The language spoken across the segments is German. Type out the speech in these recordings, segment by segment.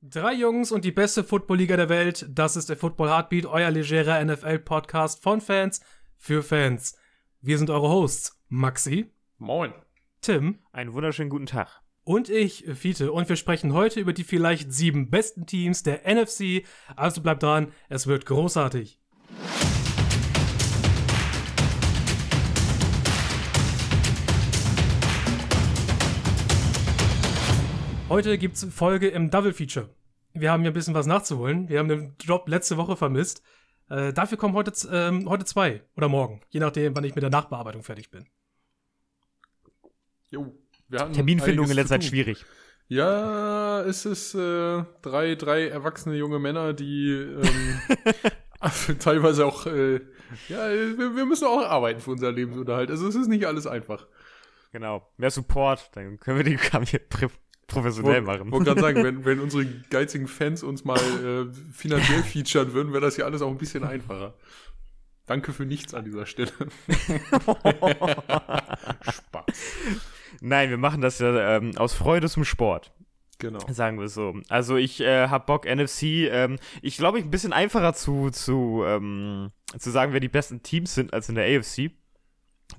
Drei Jungs und die beste Football-Liga der Welt. Das ist der Football Heartbeat, euer legerer NFL-Podcast von Fans für Fans. Wir sind eure Hosts, Maxi. Moin. Tim. Einen wunderschönen guten Tag. Und ich, Fiete. Und wir sprechen heute über die vielleicht sieben besten Teams der NFC. Also bleibt dran, es wird großartig. Heute gibt's Folge im Double Feature. Wir haben hier ein bisschen was nachzuholen. Wir haben den Drop letzte Woche vermisst. Äh, dafür kommen heute, ähm, heute zwei oder morgen, je nachdem, wann ich mit der Nachbearbeitung fertig bin. Jo, Terminfindung in letzter Zeit schwierig. Ja, es ist äh, drei, drei erwachsene junge Männer, die ähm, teilweise auch, äh, ja, wir, wir, müssen auch arbeiten für unser Lebensunterhalt. Also es ist nicht alles einfach. Genau, mehr Support, dann können wir die Kampagne professionell machen. Ich wollte gerade sagen, wenn, wenn unsere geizigen Fans uns mal äh, finanziell featuren würden, wäre das ja alles auch ein bisschen einfacher. Danke für nichts an dieser Stelle. Spaß. Nein, wir machen das ja ähm, aus Freude zum Sport. Genau. Sagen wir so. Also ich äh, habe Bock, NFC, ähm, ich glaube, ich ein bisschen einfacher zu, zu, ähm, zu sagen, wer die besten Teams sind als in der AFC.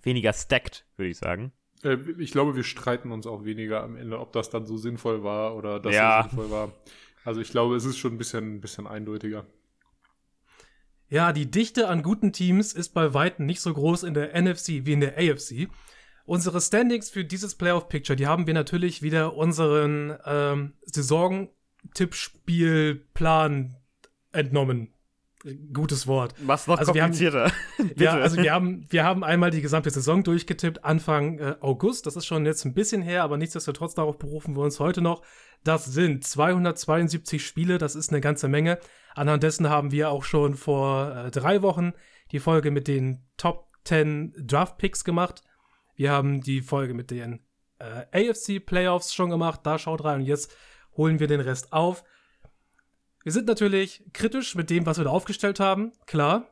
Weniger stacked, würde ich sagen. Äh, ich glaube, wir streiten uns auch weniger am Ende, ob das dann so sinnvoll war oder das ja. so sinnvoll war. Also ich glaube, es ist schon ein bisschen, ein bisschen eindeutiger. Ja, die Dichte an guten Teams ist bei weitem nicht so groß in der NFC wie in der AFC. Unsere Standings für dieses Playoff-Picture, die haben wir natürlich wieder unseren ähm, Saison-Tippspielplan entnommen gutes Wort. Was noch also komplizierter. Haben, ja, also wir haben, wir haben einmal die gesamte Saison durchgetippt, Anfang äh, August. Das ist schon jetzt ein bisschen her, aber nichtsdestotrotz darauf berufen wir uns heute noch. Das sind 272 Spiele, das ist eine ganze Menge. Anhand dessen haben wir auch schon vor äh, drei Wochen die Folge mit den Top 10 Draft Picks gemacht. Wir haben die Folge mit den äh, AFC Playoffs schon gemacht. Da schaut rein und jetzt holen wir den Rest auf. Wir sind natürlich kritisch mit dem, was wir da aufgestellt haben, klar.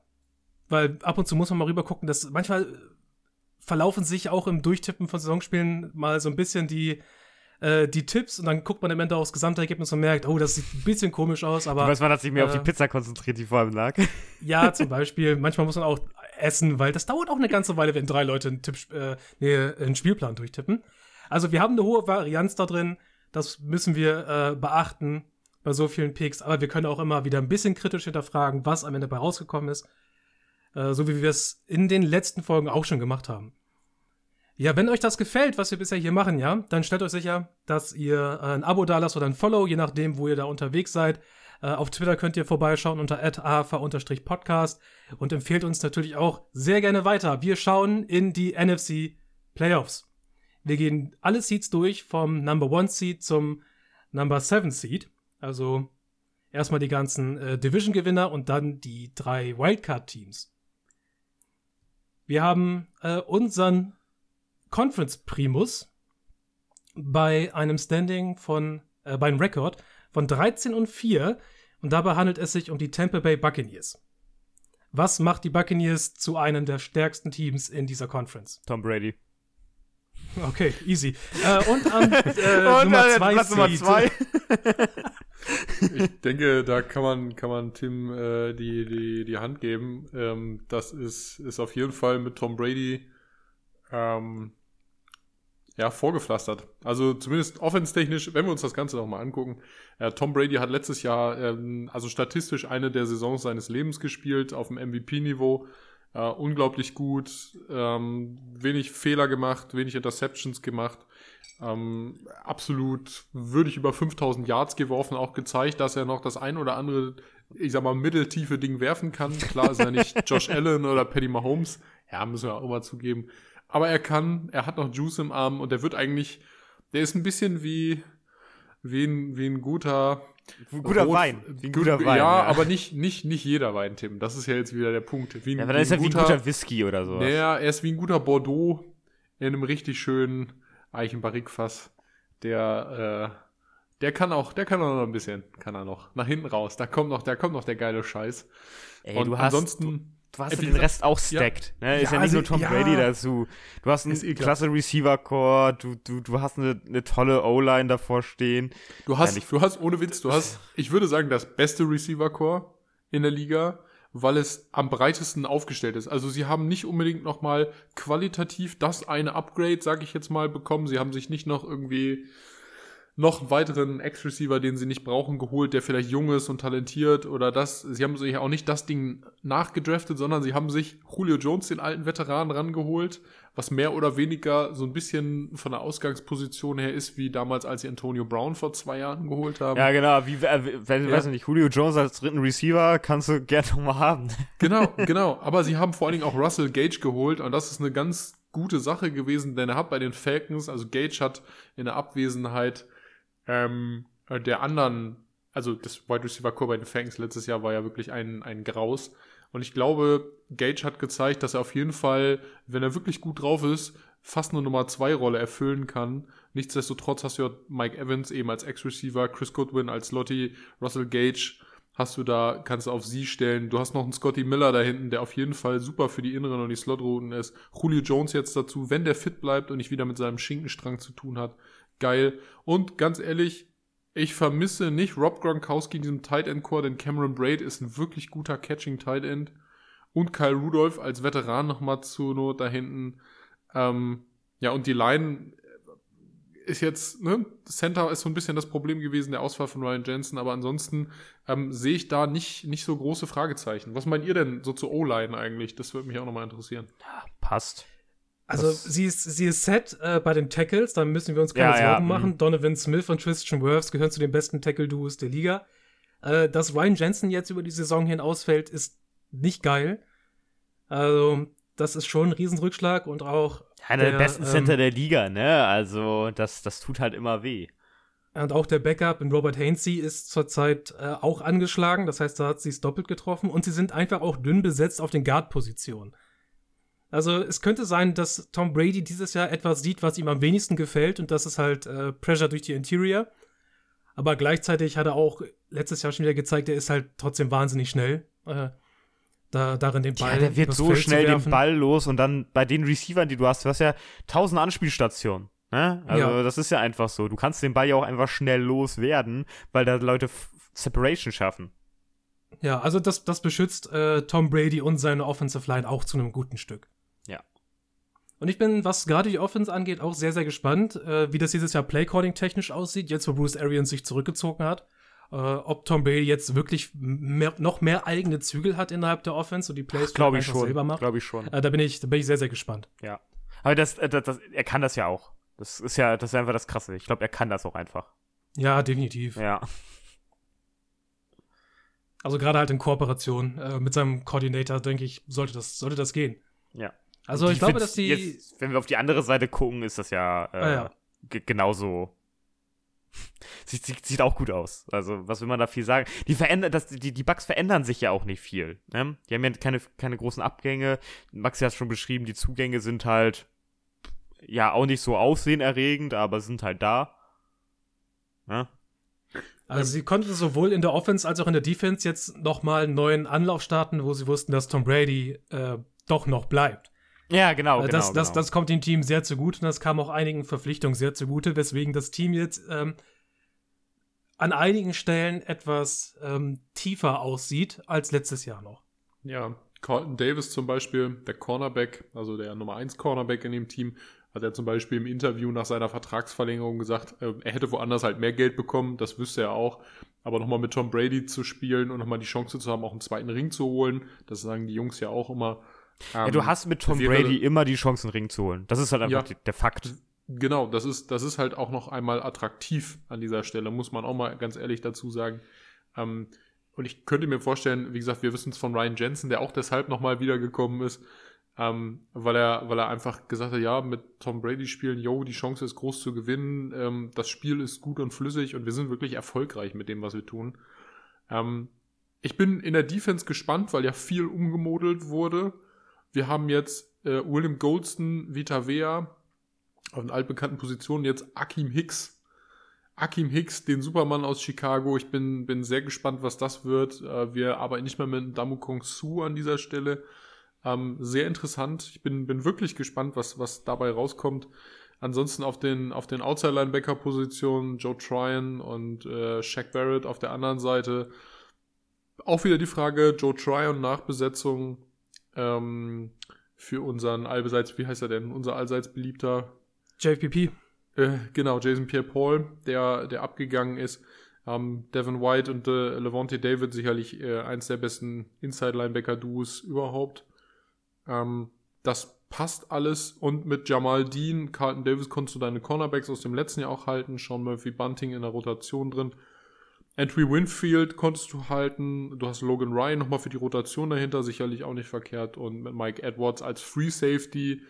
Weil ab und zu muss man mal rüber gucken, dass manchmal verlaufen sich auch im Durchtippen von Saisonspielen mal so ein bisschen die, äh, die Tipps und dann guckt man im Ende aufs Gesamtergebnis und merkt, oh, das sieht ein bisschen komisch aus, aber. Du weißt, man hat sich mehr äh, auf die äh, Pizza konzentriert, die vor allem lag. Ja, zum Beispiel. Manchmal muss man auch essen, weil das dauert auch eine ganze Weile, wenn drei Leute einen, Tipp, äh, nee, einen Spielplan durchtippen. Also wir haben eine hohe Varianz da drin, das müssen wir äh, beachten bei so vielen Picks, aber wir können auch immer wieder ein bisschen kritisch hinterfragen, was am Ende dabei rausgekommen ist. Äh, so wie wir es in den letzten Folgen auch schon gemacht haben. Ja, wenn euch das gefällt, was wir bisher hier machen, ja, dann stellt euch sicher, dass ihr ein Abo da lasst oder ein Follow, je nachdem, wo ihr da unterwegs seid. Äh, auf Twitter könnt ihr vorbeischauen unter ahv-podcast und empfehlt uns natürlich auch sehr gerne weiter. Wir schauen in die NFC Playoffs. Wir gehen alle Seeds durch, vom Number One Seed zum Number Seven Seed. Also erstmal die ganzen äh, Division-Gewinner und dann die drei Wildcard-Teams. Wir haben äh, unseren Conference Primus bei einem Standing von, äh, beim Rekord von 13 und 4 und dabei handelt es sich um die Tampa Bay Buccaneers. Was macht die Buccaneers zu einem der stärksten Teams in dieser Conference? Tom Brady. Okay, easy. Äh, und an äh, und, Nummer 2 Nummer zwei. ich denke, da kann man, kann man Tim äh, die, die, die Hand geben. Ähm, das ist, ist auf jeden Fall mit Tom Brady ähm, ja, vorgepflastert. Also zumindest offenstechnisch, wenn wir uns das Ganze nochmal angucken. Äh, Tom Brady hat letztes Jahr, ähm, also statistisch eine der Saisons seines Lebens gespielt, auf dem MVP-Niveau. Äh, unglaublich gut, ähm, wenig Fehler gemacht, wenig Interceptions gemacht. Ähm, absolut würdig über 5000 Yards geworfen, auch gezeigt, dass er noch das ein oder andere, ich sag mal, mitteltiefe Ding werfen kann. Klar ist er nicht Josh Allen oder Paddy Mahomes. Ja, müssen wir auch immer zugeben. Aber er kann, er hat noch Juice im Arm und er wird eigentlich, der ist ein bisschen wie, wie ein, wie ein guter, guter Rot, Wein. Wie ein guter Wein. Ja, ja, aber nicht, nicht, nicht jeder Wein, Tim. Das ist ja jetzt wieder der Punkt. Wie ein, ja, aber dann ist er wie ein guter Whisky oder so. Naja, er ist wie ein guter Bordeaux in einem richtig schönen Eichenbarrikfass. Der, äh, der kann auch, der kann auch noch ein bisschen, kann er noch. Nach hinten raus. Da kommt noch, da kommt noch der geile Scheiß. Ey, Und du hast, ansonsten. Du hast Äh, ja wie den Rest auch stacked. Ne? Ist Ja, ja nicht also, nur Tom ja. Brady dazu. Du hast einen eh klasse Receiver-Core, du, du, du hast eine, eine tolle O-Line davor stehen. Du hast, Ja, du hast, ohne Witz, du hast, ich würde sagen, das beste Receiver-Core in der Liga, weil es am breitesten aufgestellt ist. Also sie haben nicht unbedingt nochmal qualitativ das eine Upgrade, sage ich jetzt mal, bekommen. Sie haben sich nicht noch irgendwie noch einen weiteren Ex-Receiver, den sie nicht brauchen, geholt, der vielleicht jung ist und talentiert oder das. Sie haben sich auch nicht das Ding nachgedraftet, sondern sie haben sich Julio Jones, den alten Veteranen, rangeholt, was mehr oder weniger so ein bisschen von der Ausgangsposition her ist, wie damals, als sie Antonio Brown vor zwei Jahren geholt haben. Ja, genau. Wie, äh, wenn, Ja. weiß ich nicht, Julio Jones als dritten Receiver kannst du gerne nochmal haben. Genau, genau. Aber sie haben vor allen Dingen auch Russell Gage geholt und das ist eine ganz gute Sache gewesen, denn er hat bei den Falcons, also Gage hat in der Abwesenheit ähm, äh, der anderen, also das Wide Receiver Core bei den Falcons letztes Jahr war ja wirklich ein, ein Graus. Und ich glaube, Gage hat gezeigt, dass er auf jeden Fall, wenn er wirklich gut drauf ist, fast eine Nummer 2 Rolle erfüllen kann. Nichtsdestotrotz hast du ja Mike Evans eben als Ex-Receiver, Chris Goodwin als Lottie, Russell Gage hast du da, kannst du auf sie stellen. Du hast noch einen Scotty Miller da hinten, der auf jeden Fall super für die inneren und die Slotrouten ist. Julio Jones jetzt dazu, wenn der fit bleibt und nicht wieder mit seinem Schinkenstrang zu tun hat. Geil. Und ganz ehrlich, ich vermisse nicht Rob Gronkowski in diesem Tight End Core, denn Cameron Braid ist ein wirklich guter Catching Tight End. Und Kyle Rudolph als Veteran nochmal zur Not da hinten. Ähm, ja, und die Line ist jetzt, ne, Center ist so ein bisschen das Problem gewesen, der Ausfall von Ryan Jensen, aber ansonsten ähm, sehe ich da nicht, nicht so große Fragezeichen. Was meint ihr denn so zur O-Line eigentlich? Das würde mich auch nochmal interessieren. Passt. Also Das- sie ist, sie ist set äh, bei den Tackles, da müssen wir uns keine Ja, ja, Sorgen mhm. machen. Donovan Smith und Tristan Wirfs gehören zu den besten Tackle-Duos der Liga. Äh, dass Ryan Jensen jetzt über die Saison hin ausfällt, ist nicht geil. Also, das ist schon ein Riesenrückschlag und auch, Einer der, Der, besten ähm, Center der Liga, ne? Also, das, das tut halt immer weh. und auch der Backup in Robert Hainsey ist zurzeit äh, auch angeschlagen. Das heißt, da hat sie es doppelt getroffen und sie sind einfach auch dünn besetzt auf den Guard-Positionen. Also es könnte sein, dass Tom Brady dieses Jahr etwas sieht, was ihm am wenigsten gefällt und das ist halt äh, Pressure durch die Interior. Aber gleichzeitig hat er auch letztes Jahr schon wieder gezeigt, er ist halt trotzdem wahnsinnig schnell. Äh, da, darin den Ball. Ja, der wird so Feld schnell den. Ball los und dann bei den Receivern, die du hast, du hast ja tausend Anspielstationen. Ne? Also Ja. das ist ja einfach so. Du kannst den Ball ja auch einfach schnell loswerden, weil da Leute Separation schaffen. Ja, also das, das beschützt äh, Tom Brady und seine Offensive Line auch zu einem guten Stück. Und ich bin, was gerade die Offense angeht, auch sehr, sehr gespannt, äh, wie das dieses Jahr Playcalling technisch aussieht, jetzt wo Bruce Arians sich zurückgezogen hat. Äh, ob Tom Brady jetzt wirklich mehr, noch mehr eigene Zügel hat innerhalb der Offense und die Plays ich einfach selber schon. macht. Glaube ich schon. Äh, da, bin ich, da bin ich sehr, sehr gespannt. Ja. Aber das, äh, das, das, er kann das ja auch. Das ist ja, das ist einfach das Krasse. Ich glaube, er kann das auch einfach. Ja, definitiv. Ja. Also gerade halt in Kooperation äh, mit seinem Coordinator, denke ich, sollte das, sollte das gehen. Ja. Also ich, glaube, find's dass die. Jetzt, wenn wir auf die andere Seite gucken, ist das ja, äh, Ah, ja. ge- genauso. sieht, sieht, sieht auch gut aus. Also, was will man da viel sagen? Die verändern, das, die, die Bugs verändern sich ja auch nicht viel. Ne? Die haben ja keine, keine großen Abgänge. Max hat es schon beschrieben, die Zugänge sind halt ja auch nicht so aufsehenerregend, aber sind halt da. Ne? Also sie konnten sowohl in der Offense als auch in der Defense jetzt nochmal einen neuen Anlauf starten, wo sie wussten, dass Tom Brady äh, doch noch bleibt. Ja, genau. Äh, genau, das, das, genau. das kommt dem Team sehr zugute und das kam auch einigen Verpflichtungen sehr zugute, weswegen das Team jetzt ähm, an einigen Stellen etwas ähm, tiefer aussieht als letztes Jahr noch. Ja, Carlton Davis zum Beispiel, der Cornerback, also der Nummer 1 Cornerback in dem Team, hat er zum Beispiel im Interview nach seiner Vertragsverlängerung gesagt, äh, er hätte woanders halt mehr Geld bekommen, das wüsste er auch. Aber nochmal mit Tom Brady zu spielen und nochmal die Chance zu haben, auch einen zweiten Ring zu holen, das sagen die Jungs ja auch immer. Ja, Ähm, du hast mit Tom Brady immer die Chance, einen Ring zu holen. Das ist halt einfach Ja. die, der Fakt. Genau, das ist, das ist halt auch noch einmal attraktiv an dieser Stelle, muss man auch mal ganz ehrlich dazu sagen. Ähm, und ich könnte mir vorstellen, wie gesagt, wir wissen es von Ryan Jensen, der auch deshalb nochmal wiedergekommen ist, ähm, weil, er, weil er einfach gesagt hat, ja, mit Tom Brady spielen, yo, die Chance ist groß zu gewinnen, ähm, das Spiel ist gut und flüssig und wir sind wirklich erfolgreich mit dem, was wir tun. Ähm, ich bin in der Defense gespannt, weil ja viel umgemodelt wurde. Wir haben jetzt äh, William Goldston, Vita Vea, auf den altbekannten Positionen jetzt Akim Hicks Akim Hicks, den Supermann aus Chicago. Ich bin, bin sehr gespannt, was das wird. Äh, wir arbeiten nicht mehr mit Damu Kong Su an dieser Stelle. Ähm, sehr interessant. Ich bin, bin wirklich gespannt, was, was dabei rauskommt. Ansonsten auf den, auf den Outside-Linebacker-Positionen Joe Tryon und äh, Shaq Barrett auf der anderen Seite. Auch wieder die Frage, Joe Tryon Nachbesetzung ähm, für unseren allseits, wie heißt er denn, unser allseits beliebter JPP. Äh, genau, Jason Pierre-Paul, der, der abgegangen ist. Ähm, Devin White und äh, Levante David sicherlich äh, eins der besten Inside-Linebacker-Duos überhaupt. Ähm, das passt alles. Und mit Jamal Dean, Carlton Davis konntest du deine Cornerbacks aus dem letzten Jahr auch halten. Sean Murphy Bunting in der Rotation drin. Entry Winfield konntest du halten. Du hast Logan Ryan nochmal für die Rotation dahinter, sicherlich auch nicht verkehrt. Und mit Mike Edwards als Free Safety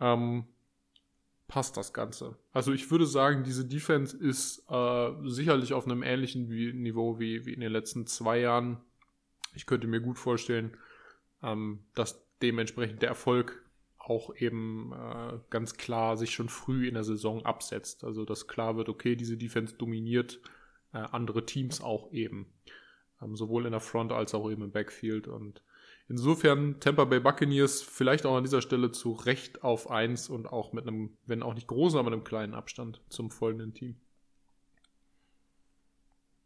ähm, passt das Ganze. Also ich würde sagen, diese Defense ist äh, sicherlich auf einem ähnlichen Niveau wie, wie in den letzten zwei Jahren. Ich könnte mir gut vorstellen, ähm, dass dementsprechend der Erfolg auch eben äh, ganz klar sich schon früh in der Saison absetzt. Also dass klar wird, okay, diese Defense dominiert äh, andere Teams auch eben. Ähm, sowohl in der Front als auch eben im Backfield. Und insofern Tampa Bay Buccaneers vielleicht auch an dieser Stelle zu Recht auf 1 und auch mit einem, wenn auch nicht großen, aber einem kleinen Abstand zum folgenden Team.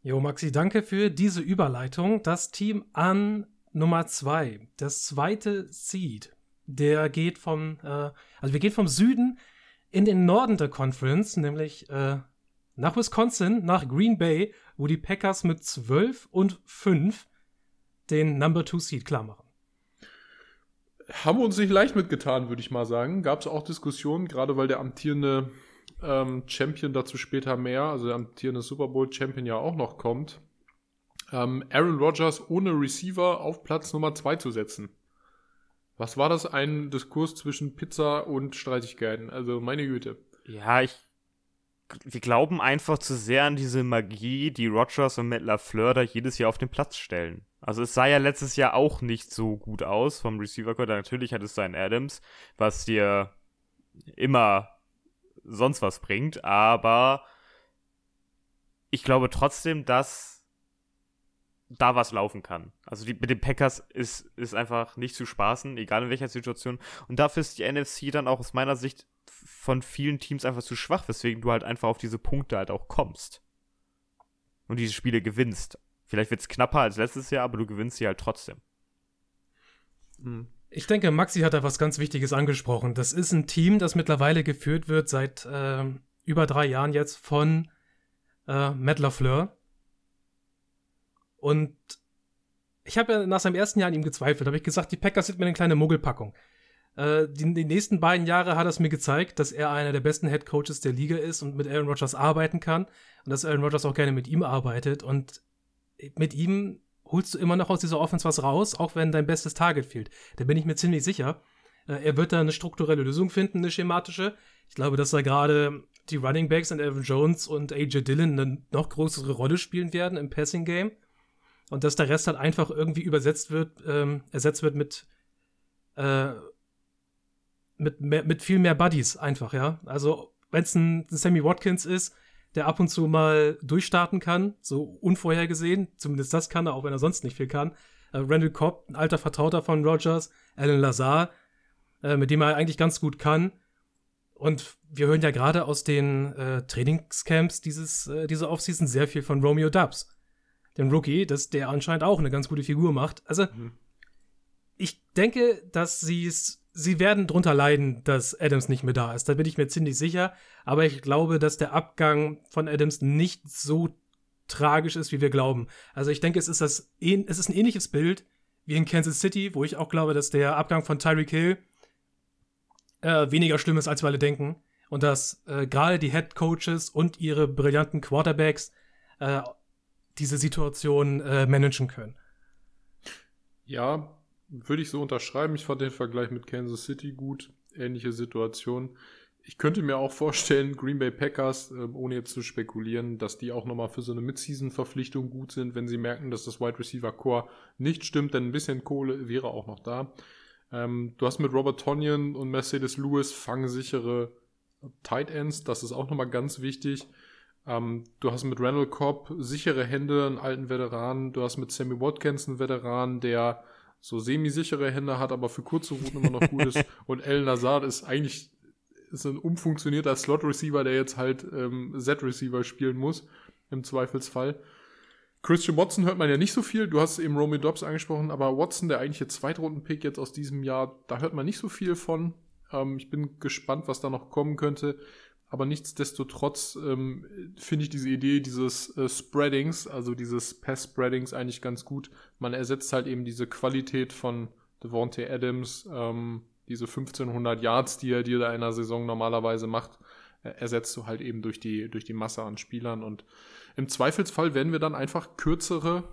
Jo, Maxi, danke für diese Überleitung. Das Team an Nummer 2, das zweite Seed, der geht vom, äh, also wir gehen vom Süden in den Norden der Conference, nämlich äh, nach Wisconsin, nach Green Bay, wo die Packers mit 12 und 5 den Number 2 Seed klar machen. Haben wir uns nicht leicht mitgetan, würde ich mal sagen. Gab es auch Diskussionen, gerade weil der amtierende ähm, Champion dazu später mehr, also der amtierende Super Bowl Champion ja auch noch kommt. Ähm, Aaron Rodgers ohne Receiver auf Platz Nummer 2 zu setzen. Was war das? Ein Diskurs zwischen Pizza und Streitigkeiten. Also meine Güte. Ja, ich. Wir glauben einfach zu sehr an diese Magie, die Rogers und Matt LaFleur da jedes Jahr auf den Platz stellen. Also es sah ja letztes Jahr auch nicht so gut aus vom Receiver Core. Natürlich hat es seinen Adams, was dir immer sonst was bringt, aber ich glaube trotzdem, dass da was laufen kann. Also die, mit den Packers ist, ist einfach nicht zu spaßen, egal in welcher Situation. Und dafür ist die NFC dann auch aus meiner Sicht von vielen Teams einfach zu schwach, weswegen du halt einfach auf diese Punkte halt auch kommst. Und diese Spiele gewinnst. Vielleicht wird es knapper als letztes Jahr, aber du gewinnst sie halt trotzdem. Hm. Ich denke, Maxi hat da was ganz Wichtiges angesprochen. Das ist ein Team, das mittlerweile geführt wird seit äh, über drei Jahren jetzt von äh, Matt LaFleur und ich habe ja nach seinem ersten Jahr an ihm gezweifelt. habe ich gesagt, die Packers sind mir eine kleine Muggelpackung. Äh, die, die, nächsten beiden Jahre hat er es mir gezeigt, dass er einer der besten Head Coaches der Liga ist und mit Aaron Rodgers arbeiten kann. Und dass Aaron Rodgers auch gerne mit ihm arbeitet. Und mit ihm holst du immer noch aus dieser Offense was raus, auch wenn dein bestes Target fehlt. Da bin ich mir ziemlich sicher. Äh, er wird da eine strukturelle Lösung finden, eine schematische. Ich glaube, dass da gerade die Running Backs und Aaron Jones und AJ Dillon eine noch größere Rolle spielen werden im Passing Game und dass der Rest halt einfach irgendwie übersetzt wird, ähm, ersetzt wird mit, äh, mit, mehr, mit viel mehr Buddies einfach, ja. Also, wenn es ein, Sammy Watkins ist, der ab und zu mal durchstarten kann, so unvorhergesehen, zumindest das kann er, auch wenn er sonst nicht viel kann. Äh, Randall Cobb, ein alter Vertrauter von Rogers, Alan Lazar, äh, mit dem er eigentlich ganz gut kann. Und wir hören ja gerade aus den äh, Trainingscamps dieses, äh, diese Offseason sehr viel von Romeo Dubs den Rookie, dass der anscheinend auch eine ganz gute Figur macht. Also, mhm. ich denke, dass sie es, sie werden drunter leiden, dass Adams nicht mehr da ist. Da bin ich mir ziemlich sicher. Aber ich glaube, dass der Abgang von Adams nicht so tragisch ist, wie wir glauben. Also, ich denke, es ist das, es ist ein ähnliches Bild wie in Kansas City, wo ich auch glaube, dass der Abgang von Tyreek Hill äh, weniger schlimm ist, als wir alle denken. Und dass äh, gerade die Head Coaches und ihre brillanten Quarterbacks äh, diese Situation äh, managen können. Ja, würde ich so unterschreiben. Ich fand den Vergleich mit Kansas City gut. Ähnliche Situation. Ich könnte mir auch vorstellen, Green Bay Packers, äh, ohne jetzt zu spekulieren, dass die auch nochmal für so eine Mid-Season-Verpflichtung gut sind, wenn sie merken, dass das Wide Receiver Core nicht stimmt, denn ein bisschen Kohle wäre auch noch da. Ähm, du hast mit Robert Tonyan und Mercedes Lewis fangsichere Tight Ends, das ist auch nochmal ganz wichtig. Ähm, du hast mit Randall Cobb sichere Hände, einen alten Veteran. Du hast mit Sammy Watkins einen Veteran, der so semi-sichere Hände hat, aber für kurze Routen immer noch gut ist. Und El Nazar ist eigentlich ist ein umfunktionierter Slot-Receiver, der jetzt halt ähm, Z-Receiver spielen muss, im Zweifelsfall. Christian Watson hört man ja nicht so viel. Du hast eben Romy Dobbs angesprochen, aber Watson, der eigentliche Zweitrunden-Pick jetzt aus diesem Jahr, da hört man nicht so viel von. Ähm, ich bin gespannt, was da noch kommen könnte. Aber nichtsdestotrotz ähm, finde ich diese Idee dieses äh, Spreadings, also dieses Pass-Spreadings eigentlich ganz gut. Man ersetzt halt eben diese Qualität von Devontae Adams, ähm, diese 1500 Yards, die er dir da in einer Saison normalerweise macht, äh, ersetzt du halt eben durch die, durch die Masse an Spielern. Und im Zweifelsfall werden wir dann einfach kürzere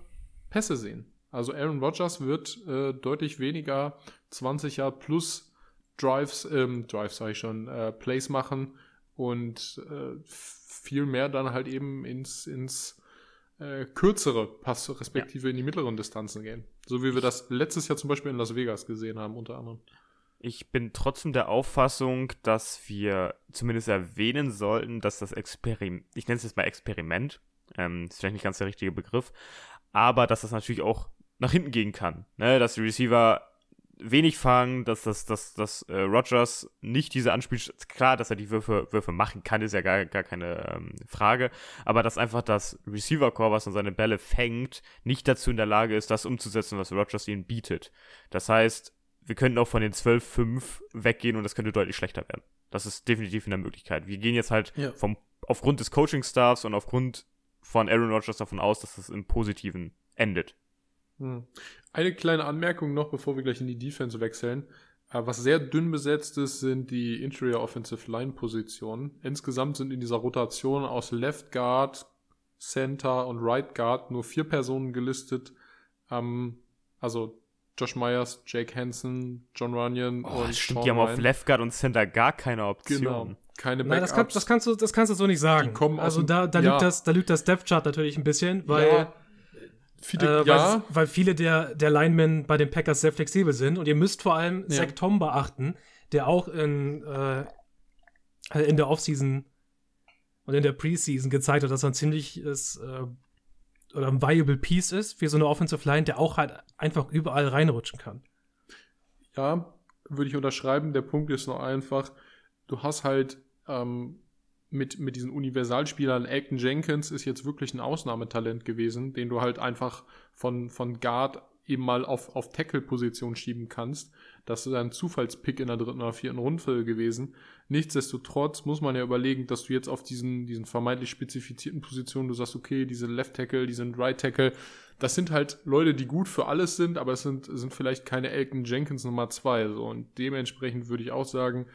Pässe sehen. Also Aaron Rodgers wird äh, deutlich weniger 20 Yard plus Drives, ähm, Drives sage ich schon, äh, Plays machen und äh, viel mehr dann halt eben ins, ins äh, kürzere Pass, respektive ja. in die mittleren Distanzen gehen. So wie wir das letztes Jahr zum Beispiel in Las Vegas gesehen haben, unter anderem. Ich bin trotzdem der Auffassung, dass wir zumindest erwähnen sollten, dass das Experiment, ich nenne es jetzt mal Experiment, ähm, ist vielleicht nicht ganz der richtige Begriff, aber dass das natürlich auch nach hinten gehen kann. Ne? Dass die Receiver wenig fangen, dass, dass, dass, dass äh, Rogers nicht diese Anspiel... Klar, dass er die Würfe, Würfe machen kann, ist ja gar, gar keine ähm, Frage. Aber dass einfach das Receiver-Core, was dann seine Bälle fängt, nicht dazu in der Lage ist, das umzusetzen, was Rogers ihnen bietet. Das heißt, wir könnten auch von den 12-5 weggehen und das könnte deutlich schlechter werden. Das ist definitiv in der Möglichkeit. Wir gehen jetzt halt ja. vom, aufgrund des Coaching-Staffs und aufgrund von Aaron Rodgers davon aus, dass das im Positiven endet. Hm. Eine kleine Anmerkung noch, bevor wir gleich in die Defense wechseln. Äh, was sehr dünn besetzt ist, sind die Interior Offensive Line Positionen. Insgesamt sind in dieser Rotation aus Left Guard, Center und Right Guard nur vier Personen gelistet. Ähm, also Josh Myers, Jake Hansen, John Runyon oh, und stimmt, Sean die haben Ryan. auf Left Guard und Center gar keine Option. Genau, keine Backups. Nein, das, kann, das, kannst du, das kannst du so nicht sagen. also da, da, ja. lügt das, da lügt das Depth Chart natürlich ein bisschen, weil ja. Viele, äh, ja. weil, viele der, der Linemen bei den Packers sehr flexibel sind. Und ihr müsst vor allem ja. Zach Tom beachten, der auch in, äh, in der Offseason und in der Preseason gezeigt hat, dass er ein ziemliches äh, oder ein viable Piece ist für so eine Offensive Line, der auch halt einfach überall reinrutschen kann. Ja, würde ich unterschreiben. Der Punkt ist nur einfach, du hast halt ähm, mit, mit diesen Universalspielern, Elton Jenkins ist jetzt wirklich ein Ausnahmetalent gewesen, den du halt einfach von, von Guard eben mal auf, auf Tackle-Position schieben kannst. Das ist ein Zufallspick in der dritten oder vierten Runde gewesen. Nichtsdestotrotz muss man ja überlegen, dass du jetzt auf diesen, diesen vermeintlich spezifizierten Positionen, du sagst, okay, diese Left Tackle, die sind Right Tackle, das sind halt Leute, die gut für alles sind, aber es sind, sind vielleicht keine Elton Jenkins Nummer zwei. So. Und dementsprechend würde ich auch sagen,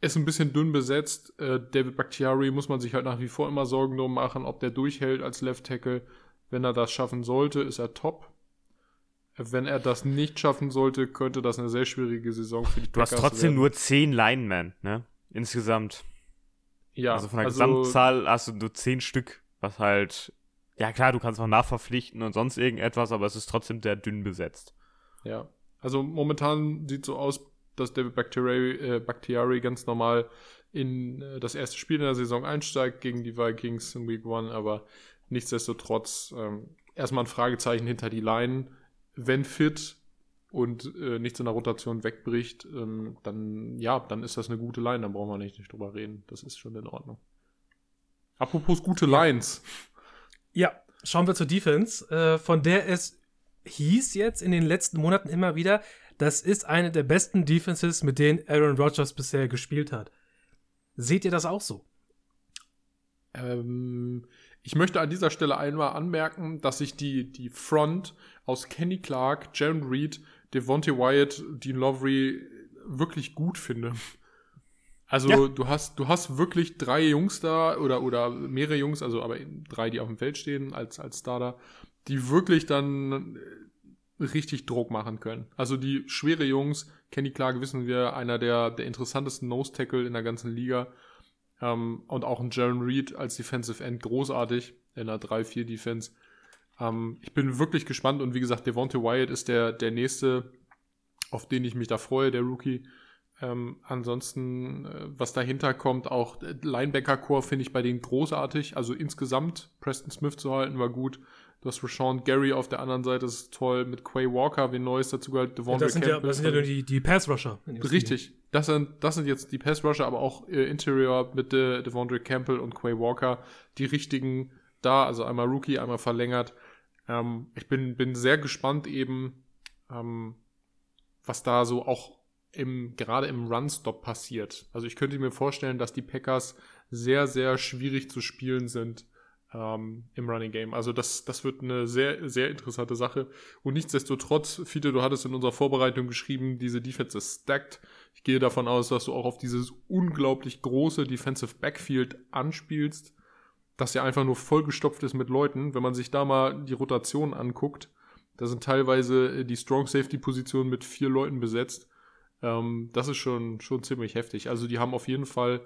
ist ein bisschen dünn besetzt. Äh, David Bakhtiari muss man sich halt nach wie vor immer Sorgen drum machen, ob der durchhält als Left Tackle. Wenn er das schaffen sollte, ist er top. Wenn er das nicht schaffen sollte, könnte das eine sehr schwierige Saison für die Du Packers hast trotzdem werden. nur zehn Linemen, ne? Insgesamt. Ja. Also von der also, Gesamtzahl hast du nur zehn Stück, was halt. Ja, klar, du kannst auch nachverpflichten und sonst irgendetwas, aber es ist trotzdem sehr dünn besetzt. Ja. Also momentan sieht so aus, dass David Bakhtiari, äh, Bakhtiari ganz normal in äh, das erste Spiel in der Saison einsteigt gegen die Vikings in Week One, aber nichtsdestotrotz ähm, erstmal ein Fragezeichen hinter die Line. Wenn fit und äh, nichts in der Rotation wegbricht, ähm, dann ja, dann ist das eine gute Line, dann brauchen wir nicht, nicht drüber reden. Das ist schon in Ordnung. Apropos gute Lines. Ja, schauen wir zur Defense, äh, von der es hieß jetzt in den letzten Monaten immer wieder, das ist eine der besten Defenses, mit denen Aaron Rodgers bisher gespielt hat. Seht ihr das auch so? Ähm, ich möchte an dieser Stelle einmal anmerken, dass ich die, die Front aus Kenny Clark, Jaron Reed, Devontae Wyatt, Dean Lovery wirklich gut finde. Also ja. du hast du hast wirklich drei Jungs da oder oder mehrere Jungs, also aber drei, die auf dem Feld stehen als als Starter, die wirklich dann richtig Druck machen können. Also die schwere Jungs, Kenny Clark wissen wir, einer der, der interessantesten Nose-Tackle in der ganzen Liga. Ähm, und auch ein Jaron Reed als Defensive End großartig in der 3-4-Defense. Ähm, ich bin wirklich gespannt und wie gesagt, Devontae Wyatt ist der, der nächste, auf den ich mich da freue, der Rookie. Ähm, ansonsten, äh, was dahinter kommt, auch Linebacker-Core finde ich bei denen großartig. Also insgesamt, Preston Smith zu halten war gut. Du hast Rashawn Gary auf der anderen Seite, das ist toll. Mit Quay Walker, wie Neues dazu gehört. Ja, das, sind ja, das sind ja nur die, die Pass-Rusher. Richtig. Das sind, das sind jetzt die Pass-Rusher, aber auch äh, Interior mit De, Devondre Campbell und Quay Walker. Die richtigen da, also einmal Rookie, einmal verlängert. Ähm, ich bin, bin sehr gespannt eben, ähm, was da so auch im, gerade im Run-Stop passiert. Also ich könnte mir vorstellen, dass die Packers sehr, sehr schwierig zu spielen sind ähm, im Running Game. Also das, das wird eine sehr, sehr interessante Sache. Und nichtsdestotrotz, Fiete, du hattest in unserer Vorbereitung geschrieben, diese Defense ist stacked. Ich gehe davon aus, dass du auch auf dieses unglaublich große Defensive Backfield anspielst, das ja einfach nur vollgestopft ist mit Leuten. Wenn man sich da mal die Rotation anguckt, da sind teilweise die Strong Safety Positionen mit vier Leuten besetzt. Ähm, das ist schon, schon ziemlich heftig. Also die haben auf jeden Fall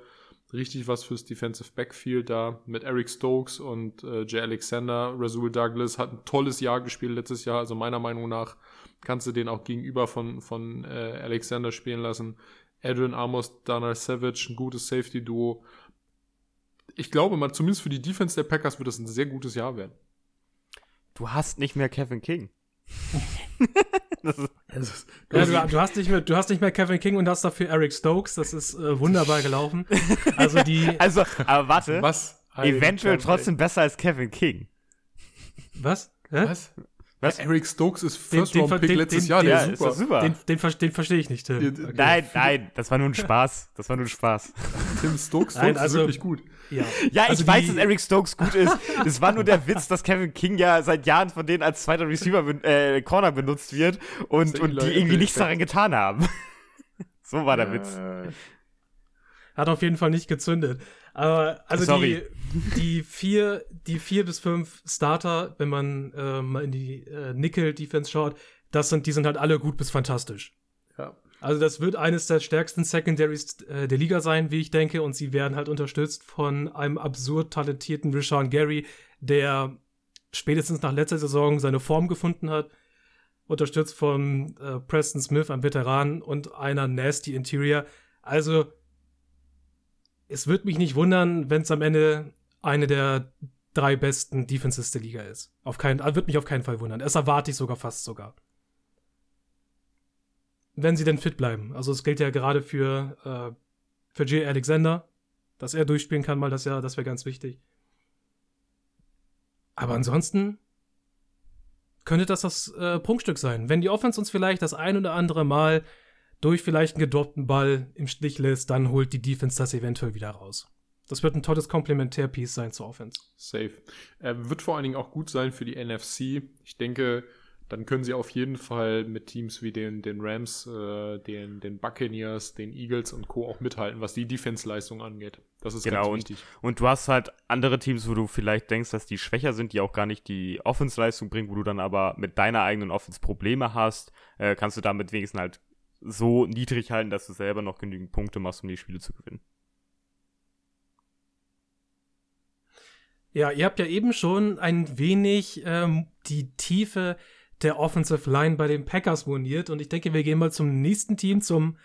richtig was fürs Defensive Backfield da mit Eric Stokes und äh, Jay Alexander. Rasul Douglas hat ein tolles Jahr gespielt letztes Jahr. Also meiner Meinung nach kannst du den auch gegenüber von, von äh, Alexander spielen lassen. Adrian Amos, Dana Savage, ein gutes Safety-Duo. Ich glaube mal, zumindest für die Defense der Packers wird das ein sehr gutes Jahr werden. Du hast nicht mehr Kevin King. das ist, das ist, ja, du, du, hast nicht mehr, du hast nicht mehr Kevin King und hast dafür Eric Stokes. Das ist äh, wunderbar gelaufen. Also die. Also, aber warte. Was? Eventuell trotzdem besser als Kevin King. Was? Hä? Was? Was? Eric Stokes ist First Round Pick letztes den, Jahr, den, der ja, ist super. super. Den, den, den verstehe ich nicht, Tim. Okay. Nein, nein, das war nur ein Spaß. Das war nur ein Spaß. Tim Stokes, Stokes also, ist wirklich gut. Ja, ja also ich weiß, dass Eric Stokes gut ist. Es war nur der Witz, dass Kevin King ja seit Jahren von denen als zweiter Receiver äh, Corner benutzt wird und, und die irgendwie nichts daran getan haben. so war der Witz. Hat auf jeden Fall nicht gezündet. Aber also Sorry. die, die vier, die vier bis fünf Starter, wenn man äh, mal in die äh, Nickel-Defense schaut, das sind, die sind halt alle gut bis fantastisch. Ja. Also das wird eines der stärksten Secondaries äh, der Liga sein, wie ich denke, und sie werden halt unterstützt von einem absurd talentierten Rashawn Gary, der spätestens nach letzter Saison seine Form gefunden hat, unterstützt von äh, Preston Smith, einem Veteran, und einer Nasty Interior. Also es wird mich nicht wundern, wenn es am Ende eine der drei besten Defenses der Liga ist. Auf keinen, also wird mich auf keinen Fall wundern. Das erwarte ich sogar fast sogar. Wenn sie denn fit bleiben. Also es gilt ja gerade für, äh, für Jay Alexander, dass er durchspielen kann, mal das ja, das wäre ganz wichtig. Aber ansonsten könnte das das äh, Prunkstück sein. Wenn die Offense uns vielleicht das ein oder andere Mal durch vielleicht einen gedroppten Ball im Stich lässt, dann holt die Defense das eventuell wieder raus. Das wird ein tolles Komplementärpiece sein zur Offense. Safe. Er wird vor allen Dingen auch gut sein für die NFC. Ich denke, dann können sie auf jeden Fall mit Teams wie den, den Rams, äh, den, den Buccaneers, den Eagles und Co. auch mithalten, was die Defense-Leistung angeht. Das ist genau, ganz wichtig. Und, und du hast halt andere Teams, wo du vielleicht denkst, dass die schwächer sind, die auch gar nicht die Offense-Leistung bringen, wo du dann aber mit deiner eigenen Offense Probleme hast, äh, kannst du damit wenigstens halt so niedrig halten, dass du selber noch genügend Punkte machst, um die Spiele zu gewinnen. Ja, ihr habt ja eben schon ein wenig ähm, die Tiefe der Offensive Line bei den Packers moniert und ich denke, wir gehen mal zum nächsten Team, zum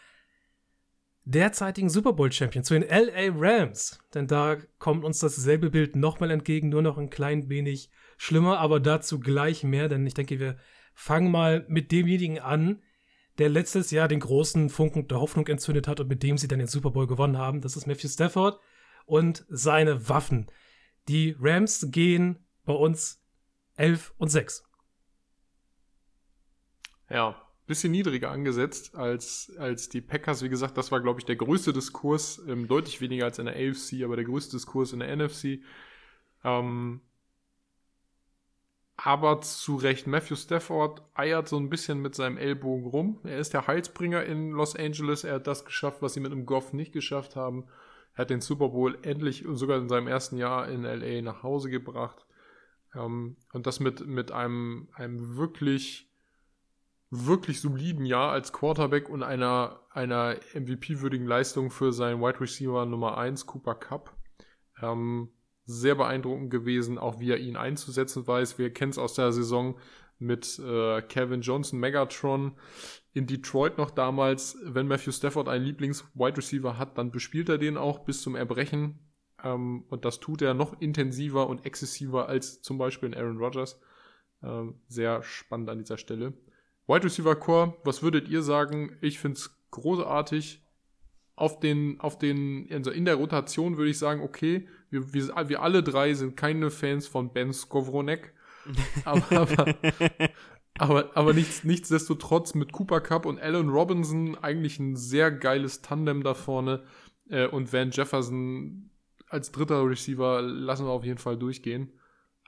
derzeitigen Super Bowl Champion, zu den LA Rams. Denn da kommt uns dasselbe Bild nochmal entgegen, nur noch ein klein wenig schlimmer, aber dazu gleich mehr, denn ich denke, wir fangen mal mit demjenigen an, der letztes Jahr den großen Funken der Hoffnung entzündet hat und mit dem sie dann den Super Bowl gewonnen haben. Das ist Matthew Stafford und seine Waffen. Die Rams gehen bei uns 11 und 6. Ja, bisschen niedriger angesetzt als, als die Packers. Wie gesagt, das war, glaube ich, der größte Diskurs, ähm, deutlich weniger als in der AFC, aber der größte Diskurs in der NFC. Ähm, aber zu Recht, Matthew Stafford eiert so ein bisschen mit seinem Ellbogen rum. Er ist der Heilsbringer in Los Angeles. Er hat das geschafft, was sie mit einem Goff nicht geschafft haben. Er hat den Super Bowl endlich und sogar in seinem ersten Jahr in LA nach Hause gebracht. Ähm, und das mit, mit einem, einem wirklich, wirklich soliden Jahr als Quarterback und einer, einer MVP-würdigen Leistung für seinen Wide Receiver Nummer 1, Cooper Cup. Sehr beeindruckend gewesen, auch wie er ihn einzusetzen weiß. Wir kennen es aus der Saison mit äh, Kevin Johnson, Megatron in Detroit noch damals, wenn Matthew Stafford einen Lieblings-Wide Receiver hat, dann bespielt er den auch bis zum Erbrechen. Ähm, und das tut er noch intensiver und exzessiver als zum Beispiel in Aaron Rodgers. Ähm, sehr spannend an dieser Stelle. Wide Receiver Core, was würdet ihr sagen? Ich finde es großartig. Auf den, auf den, also in der Rotation würde ich sagen, okay, wir, wir, wir alle drei sind keine Fans von Ben Skowronek. aber, aber, aber, aber nichts, nichtsdestotrotz mit Cooper Cup und Allen Robinson eigentlich ein sehr geiles Tandem da vorne. Äh, und Van Jefferson als dritter Receiver lassen wir auf jeden Fall durchgehen.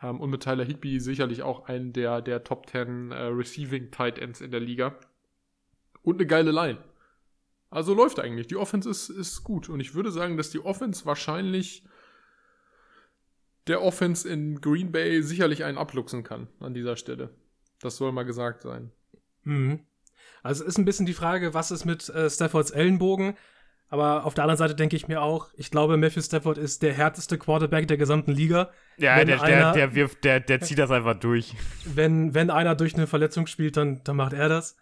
Ähm, und mit Tyler Higby sicherlich auch einen der, der Top 10 äh, Receiving Tight Ends in der Liga. Und eine geile Line. Also läuft eigentlich. Die Offense ist, ist gut. Und ich würde sagen, dass die Offense wahrscheinlich der Offense in Green Bay sicherlich einen abluchsen kann an dieser Stelle. Das soll mal gesagt sein. Mhm. Also ist ein bisschen die Frage, was ist mit äh, Staffords Ellenbogen? Aber auf der anderen Seite denke ich mir auch, ich glaube, Matthew Stafford ist der härteste Quarterback der gesamten Liga. Ja, wenn der, einer, der, der, wirft, der, der zieht das einfach durch. Wenn, wenn einer durch eine Verletzung spielt, dann, dann macht er das.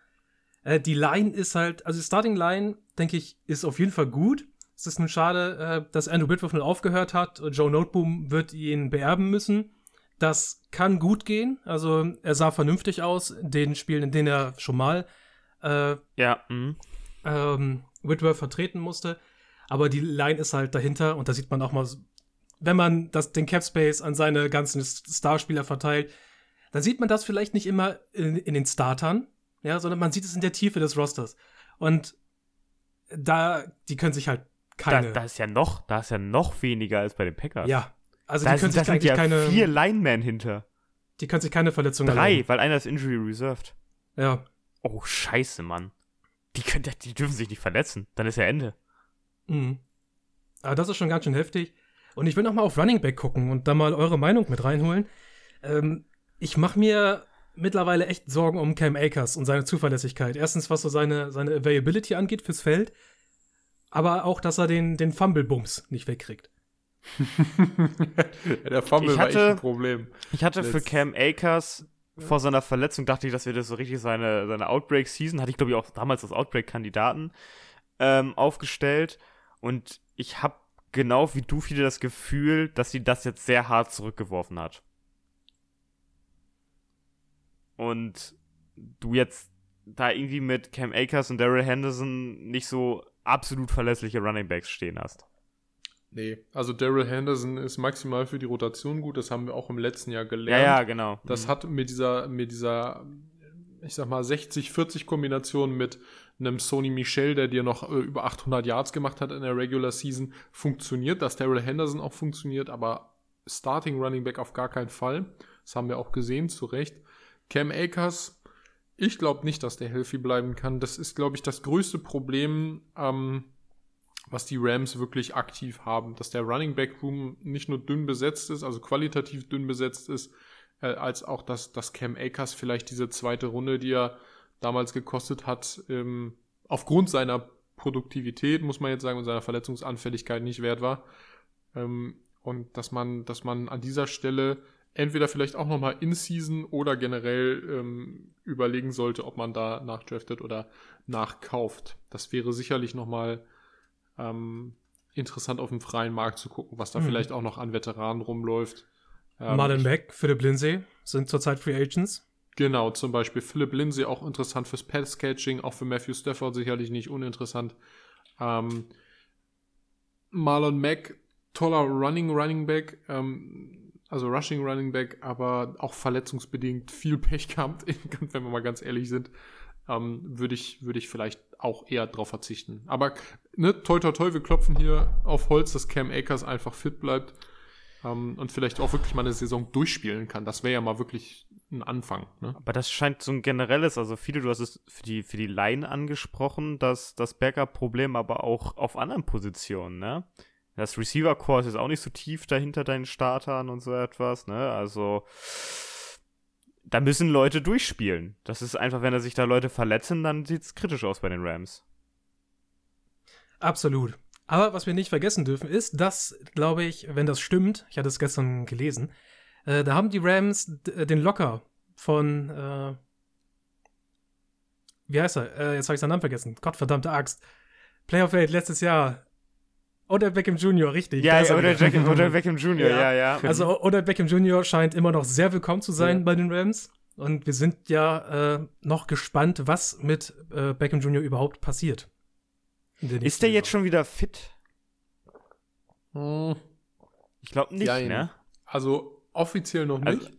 Äh, die Line ist halt, also die Starting Line, denke ich, ist auf jeden Fall gut. Es ist nun schade, äh, dass Andrew Whitworth nun aufgehört hat. Joe Noteboom wird ihn beerben müssen. Das kann gut gehen. Also er sah vernünftig aus in den Spielen, in denen er schon mal äh, ja, mhm. ähm, Whitworth vertreten musste. Aber die Line ist halt dahinter und da sieht man auch mal, wenn man das, den Cap Space an seine ganzen Starspieler verteilt, dann sieht man das vielleicht nicht immer in, in den Startern, ja, sondern man sieht es in der Tiefe des Rosters. Und da, die können sich halt keine. Da, da ist ja noch, da ist ja noch weniger als bei den Packers. Ja. Also da die können sind, sich eigentlich ja keine. vier Linemen hinter. Die können sich keine Verletzung Drei, erlauben. weil einer ist Injury Reserved. Ja. Oh, scheiße, Mann. Die, können, die dürfen sich nicht verletzen. Dann ist ja Ende. Mhm. Aber das ist schon ganz schön heftig. Und ich will noch mal auf Running Back gucken und da mal eure Meinung mit reinholen. Ähm, ich mache mir mittlerweile echt Sorgen um Cam Akers und seine Zuverlässigkeit. Erstens, was so seine, seine Availability angeht fürs Feld, aber auch, dass er den, den Fumble-Bums nicht wegkriegt. der Fumble Ich war echt hatte- ein Problem. Ich hatte für Letzt- Cam Akers vor seiner Verletzung, dachte ich, das wird jetzt so richtig seine, seine Outbreak-Season. Hatte ich, glaube ich, auch damals als Outbreak-Kandidaten ähm, aufgestellt. Und ich habe genau wie du viele das Gefühl, dass sie das jetzt sehr hart zurückgeworfen hat. Und du jetzt da irgendwie mit Cam Akers und Daryl Henderson nicht so absolut verlässliche Running Backs stehen hast. Nee, also Daryl Henderson ist maximal für die Rotation gut, das haben wir auch im letzten Jahr Ja, gelernt. ja, genau. Das Mhm. hat mit dieser, mit dieser, ich sag mal, 60-40-Kombination mit einem Sony Michel, der dir noch äh, über 800 Yards gemacht hat in der Regular Season, funktioniert, dass Daryl Henderson auch funktioniert, aber Starting Running Back auf gar keinen Fall. Das haben wir auch gesehen, zu Recht. Cam Akers, ich glaube nicht, dass der healthy bleiben kann. Das ist, glaube ich, das größte Problem, ähm, was die Rams wirklich aktiv haben. Dass der Running Back Room nicht nur dünn besetzt ist, also qualitativ dünn besetzt ist, äh, als auch, dass, dass Cam Akers vielleicht diese zweite Runde, die er damals gekostet hat, ähm, aufgrund seiner Produktivität, muss man jetzt sagen, und seiner Verletzungsanfälligkeit nicht wert war. Ähm, und dass man, dass man an dieser Stelle entweder vielleicht auch nochmal in Season oder generell ähm, überlegen sollte, ob man da nachdraftet oder nachkauft. Das wäre sicherlich nochmal ähm, interessant auf dem freien Markt zu gucken, was da Mhm. vielleicht auch noch an Veteranen rumläuft. Ähm, Marlon Mack, Philipp Lindsay sind zurzeit Free Agents. Genau, zum Beispiel Philip Lindsay auch interessant fürs Pass-Catching, auch für Matthew Stafford sicherlich nicht uninteressant. Ähm, Marlon Mack, toller Running Running Back, ähm, also Rushing Running Back, aber auch verletzungsbedingt viel Pech gehabt, wenn wir mal ganz ehrlich sind. Ähm, würde ich, würde ich vielleicht auch eher drauf verzichten. Aber ne, toi toi toi, wir klopfen hier auf Holz, dass Cam Akers einfach fit bleibt ähm, und vielleicht auch wirklich mal eine Saison durchspielen kann. Das wäre ja mal wirklich ein Anfang. Ne? Aber das scheint so ein generelles, also viele, du hast es für die, für die Line angesprochen, dass das Backup-Problem aber auch auf anderen Positionen, ne? Das Receiver-Core ist auch nicht so tief dahinter deinen Startern und so etwas, ne? Also, da müssen Leute durchspielen. Das ist einfach, wenn er sich da Leute verletzen, dann sieht es kritisch aus bei den Rams. Absolut. Aber was wir nicht vergessen dürfen, ist, dass, glaube ich, wenn das stimmt, ich hatte es gestern gelesen, äh, da haben die Rams äh, den Locker von äh, wie heißt er? Äh, jetzt habe ich seinen Namen vergessen. Gottverdammte Axt. Eight letztes Jahr. Oder Beckham Jr., richtig. Ja, ja er oder. Jack, oder Beckham Jr., ja, ja. Also Oder Beckham Jr. scheint immer noch sehr willkommen zu sein Ja. bei den Rams. Und wir sind ja äh, noch gespannt, was mit äh, Beckham Jr. überhaupt passiert. In Ist der jetzt schon wieder fit? Hm, Ich glaube nicht, Jein. ne? Also offiziell noch Also- nicht.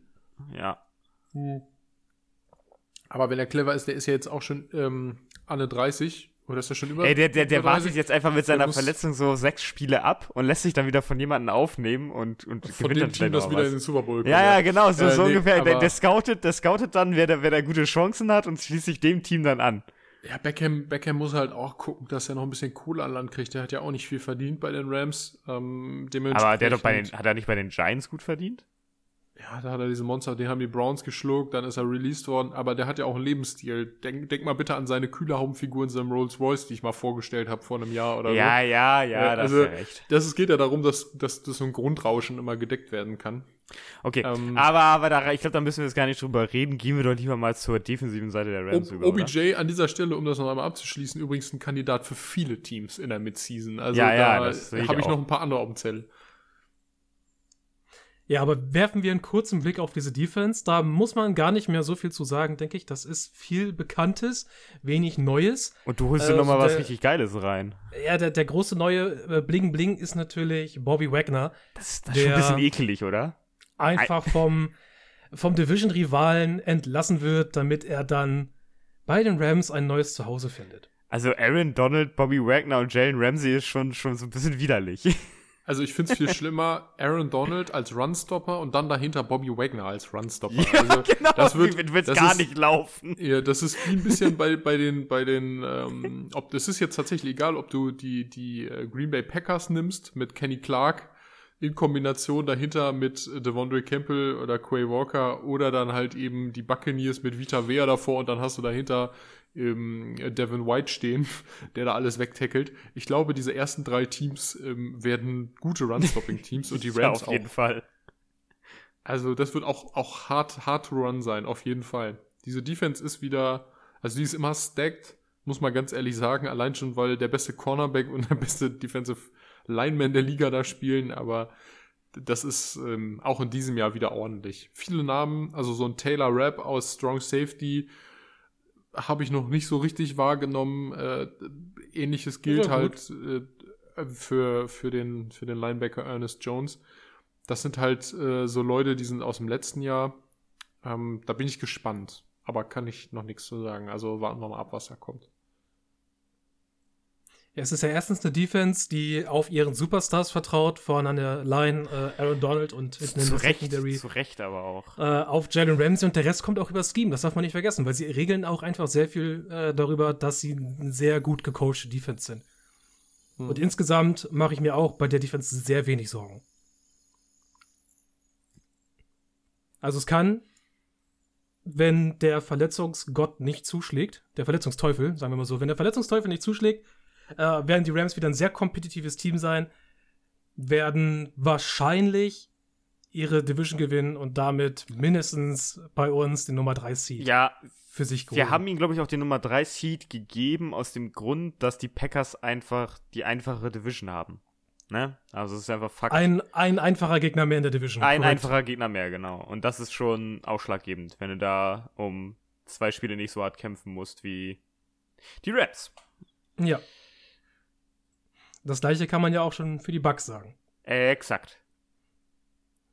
Ja. Hm. Aber wenn er clever ist, der ist ja jetzt auch schon ähm, Anne 30. Oder ist er schon über? Ey, der, der, der über 30? wartet jetzt einfach mit seiner Verletzung so sechs Spiele ab und lässt sich dann wieder von jemandem aufnehmen und, und von gewinnt dem dann Team, das wieder in den Super Bowl kommt. Ja, ja, genau, so, Äh, so nee, ungefähr. Der, der, scoutet, der scoutet dann, wer da, wer da gute Chancen hat und schließt sich dem Team dann an. Ja, Beckham, Beckham muss halt auch gucken, dass er noch ein bisschen Kohle an Land kriegt. Der hat ja auch nicht viel verdient bei den Rams. Ähm, Aber der hat doch bei den, dementsprechend- hat er nicht bei den Giants gut verdient? Ja, da hat er diese Monster, den haben die Browns geschluckt, dann ist er released worden, aber der hat ja auch einen Lebensstil. Denk, denk mal bitte an seine Kühlerhaubenfigur in seinem Rolls Royce, die ich mal vorgestellt habe vor einem Jahr oder Ja, so. ja, ja, Äh, das also- ist ja recht. Das, es geht ja darum, dass, dass, dass so ein Grundrauschen immer gedeckt werden kann. Okay, ähm, aber, aber da, ich glaube, da müssen wir jetzt gar nicht drüber reden. Gehen wir doch lieber mal zur defensiven Seite der Rams O über. oder? OBJ an dieser Stelle, um das noch einmal abzuschließen, übrigens ein Kandidat für viele Teams in der Midseason. Also Ja, ja, da habe ich auch. noch ein paar andere auf dem Zettel. Ja, aber werfen wir einen kurzen Blick auf diese Defense. Da muss man gar nicht mehr so viel zu sagen, denke ich. Das ist viel Bekanntes, wenig Neues. Und du holst dir Äh, noch mal was richtig Geiles rein. Ja, der, der große neue äh, Bling Bling ist natürlich Bobby Wagner. Das ist, das ist schon ein bisschen ekelig, oder? Einfach vom, vom Division-Rivalen entlassen wird, damit er dann bei den Rams ein neues Zuhause findet. Also Aaron Donald, Bobby Wagner und Jalen Ramsey ist schon, schon so ein bisschen widerlich. Also ich finde es viel schlimmer, Aaron Donald als Runstopper und dann dahinter Bobby Wagner als Runstopper. ja, also, genau. das wird, wird's das gar ist, nicht laufen. Ja, das ist wie ein bisschen bei, bei den, bei den, ähm, ob das ist jetzt tatsächlich egal, ob du die, die äh, Green Bay Packers nimmst mit Kenny Clark in Kombination dahinter mit Devondre Campbell oder Quay Walker oder dann halt eben die Buccaneers mit Vita Vea davor und dann hast du dahinter ähm, Devin White stehen, der da alles wegtackelt. Ich glaube, diese ersten drei Teams ähm, werden gute Run-Stopping-Teams und die ja, Rams auf auch. jeden Fall. Also das wird auch, auch hart, hard to run sein, auf jeden Fall. Diese Defense ist wieder, also die ist immer stacked, muss man ganz ehrlich sagen, allein schon, weil der beste Cornerback und der beste Defensive Lineman der Liga da spielen, aber das ist ähm, auch in diesem Jahr wieder ordentlich. Viele Namen, also so ein Taylor Rapp aus Strong Safety habe ich noch nicht so richtig wahrgenommen. Äh, ähnliches gilt Ja, halt äh, für, für, den, für den Linebacker Ernest Jones. Das sind halt äh, so Leute, die sind aus dem letzten Jahr. Ähm, da bin ich gespannt. Aber kann ich noch nichts zu sagen. Also warten wir mal ab, was da kommt. Ja, es ist ja erstens eine Defense, die auf ihren Superstars vertraut, vorne an der Line äh, Aaron Donald und hinten in Zu der Recht, Secondary zu Recht aber auch. äh, auf Jalen Ramsey und der Rest kommt auch über Scheme. Das darf man nicht vergessen, weil sie regeln auch einfach sehr viel äh, darüber, dass sie eine sehr gut gecoachte Defense sind. Hm. Und insgesamt mache ich mir auch bei der Defense sehr wenig Sorgen. Also es kann, wenn der Verletzungsgott nicht zuschlägt, der Verletzungsteufel, sagen wir mal so, wenn der Verletzungsteufel nicht zuschlägt, äh, werden die Rams wieder ein sehr kompetitives Team sein, werden wahrscheinlich ihre Division gewinnen und damit mindestens bei uns den Nummer 3 Seed Ja, für sich wir haben ihm, glaube ich, auch den Nummer 3 Seed gegeben, aus dem Grund, dass die Packers einfach die einfache Division haben. Ne? Also es ist einfach Fakt. ein, ein einfacher Gegner mehr in der Division. Ein korrekt. einfacher Gegner mehr, genau. Und das ist schon ausschlaggebend, wenn du da um zwei Spiele nicht so hart kämpfen musst wie die Rams. Ja. Das gleiche kann man ja auch schon für die Bucks sagen. Äh, exakt.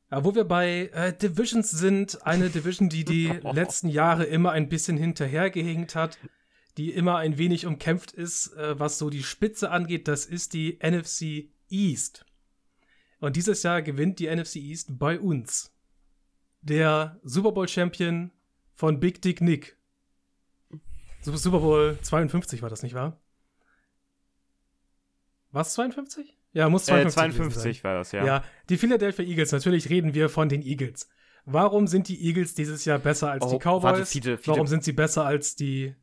Ja, wo wir bei äh, Divisions sind, eine Division, die die letzten Jahre immer ein bisschen hinterhergehinkt hat, die immer ein wenig umkämpft ist, äh, was so die Spitze angeht, das ist die NFC East. Und dieses Jahr gewinnt die NFC East bei uns. Der Super Bowl Champion von Big Dick Nick. Super Super Bowl 52 war das, nicht wahr? Was 52? Ja, muss Äh, 52, gewesen 52 war das, ja. Ja, die Philadelphia Eagles, natürlich reden wir von den Eagles. Warum sind die Eagles dieses Jahr besser als Oh, die Cowboys? warte, Fiete, Fiete. Warum sind sie besser als die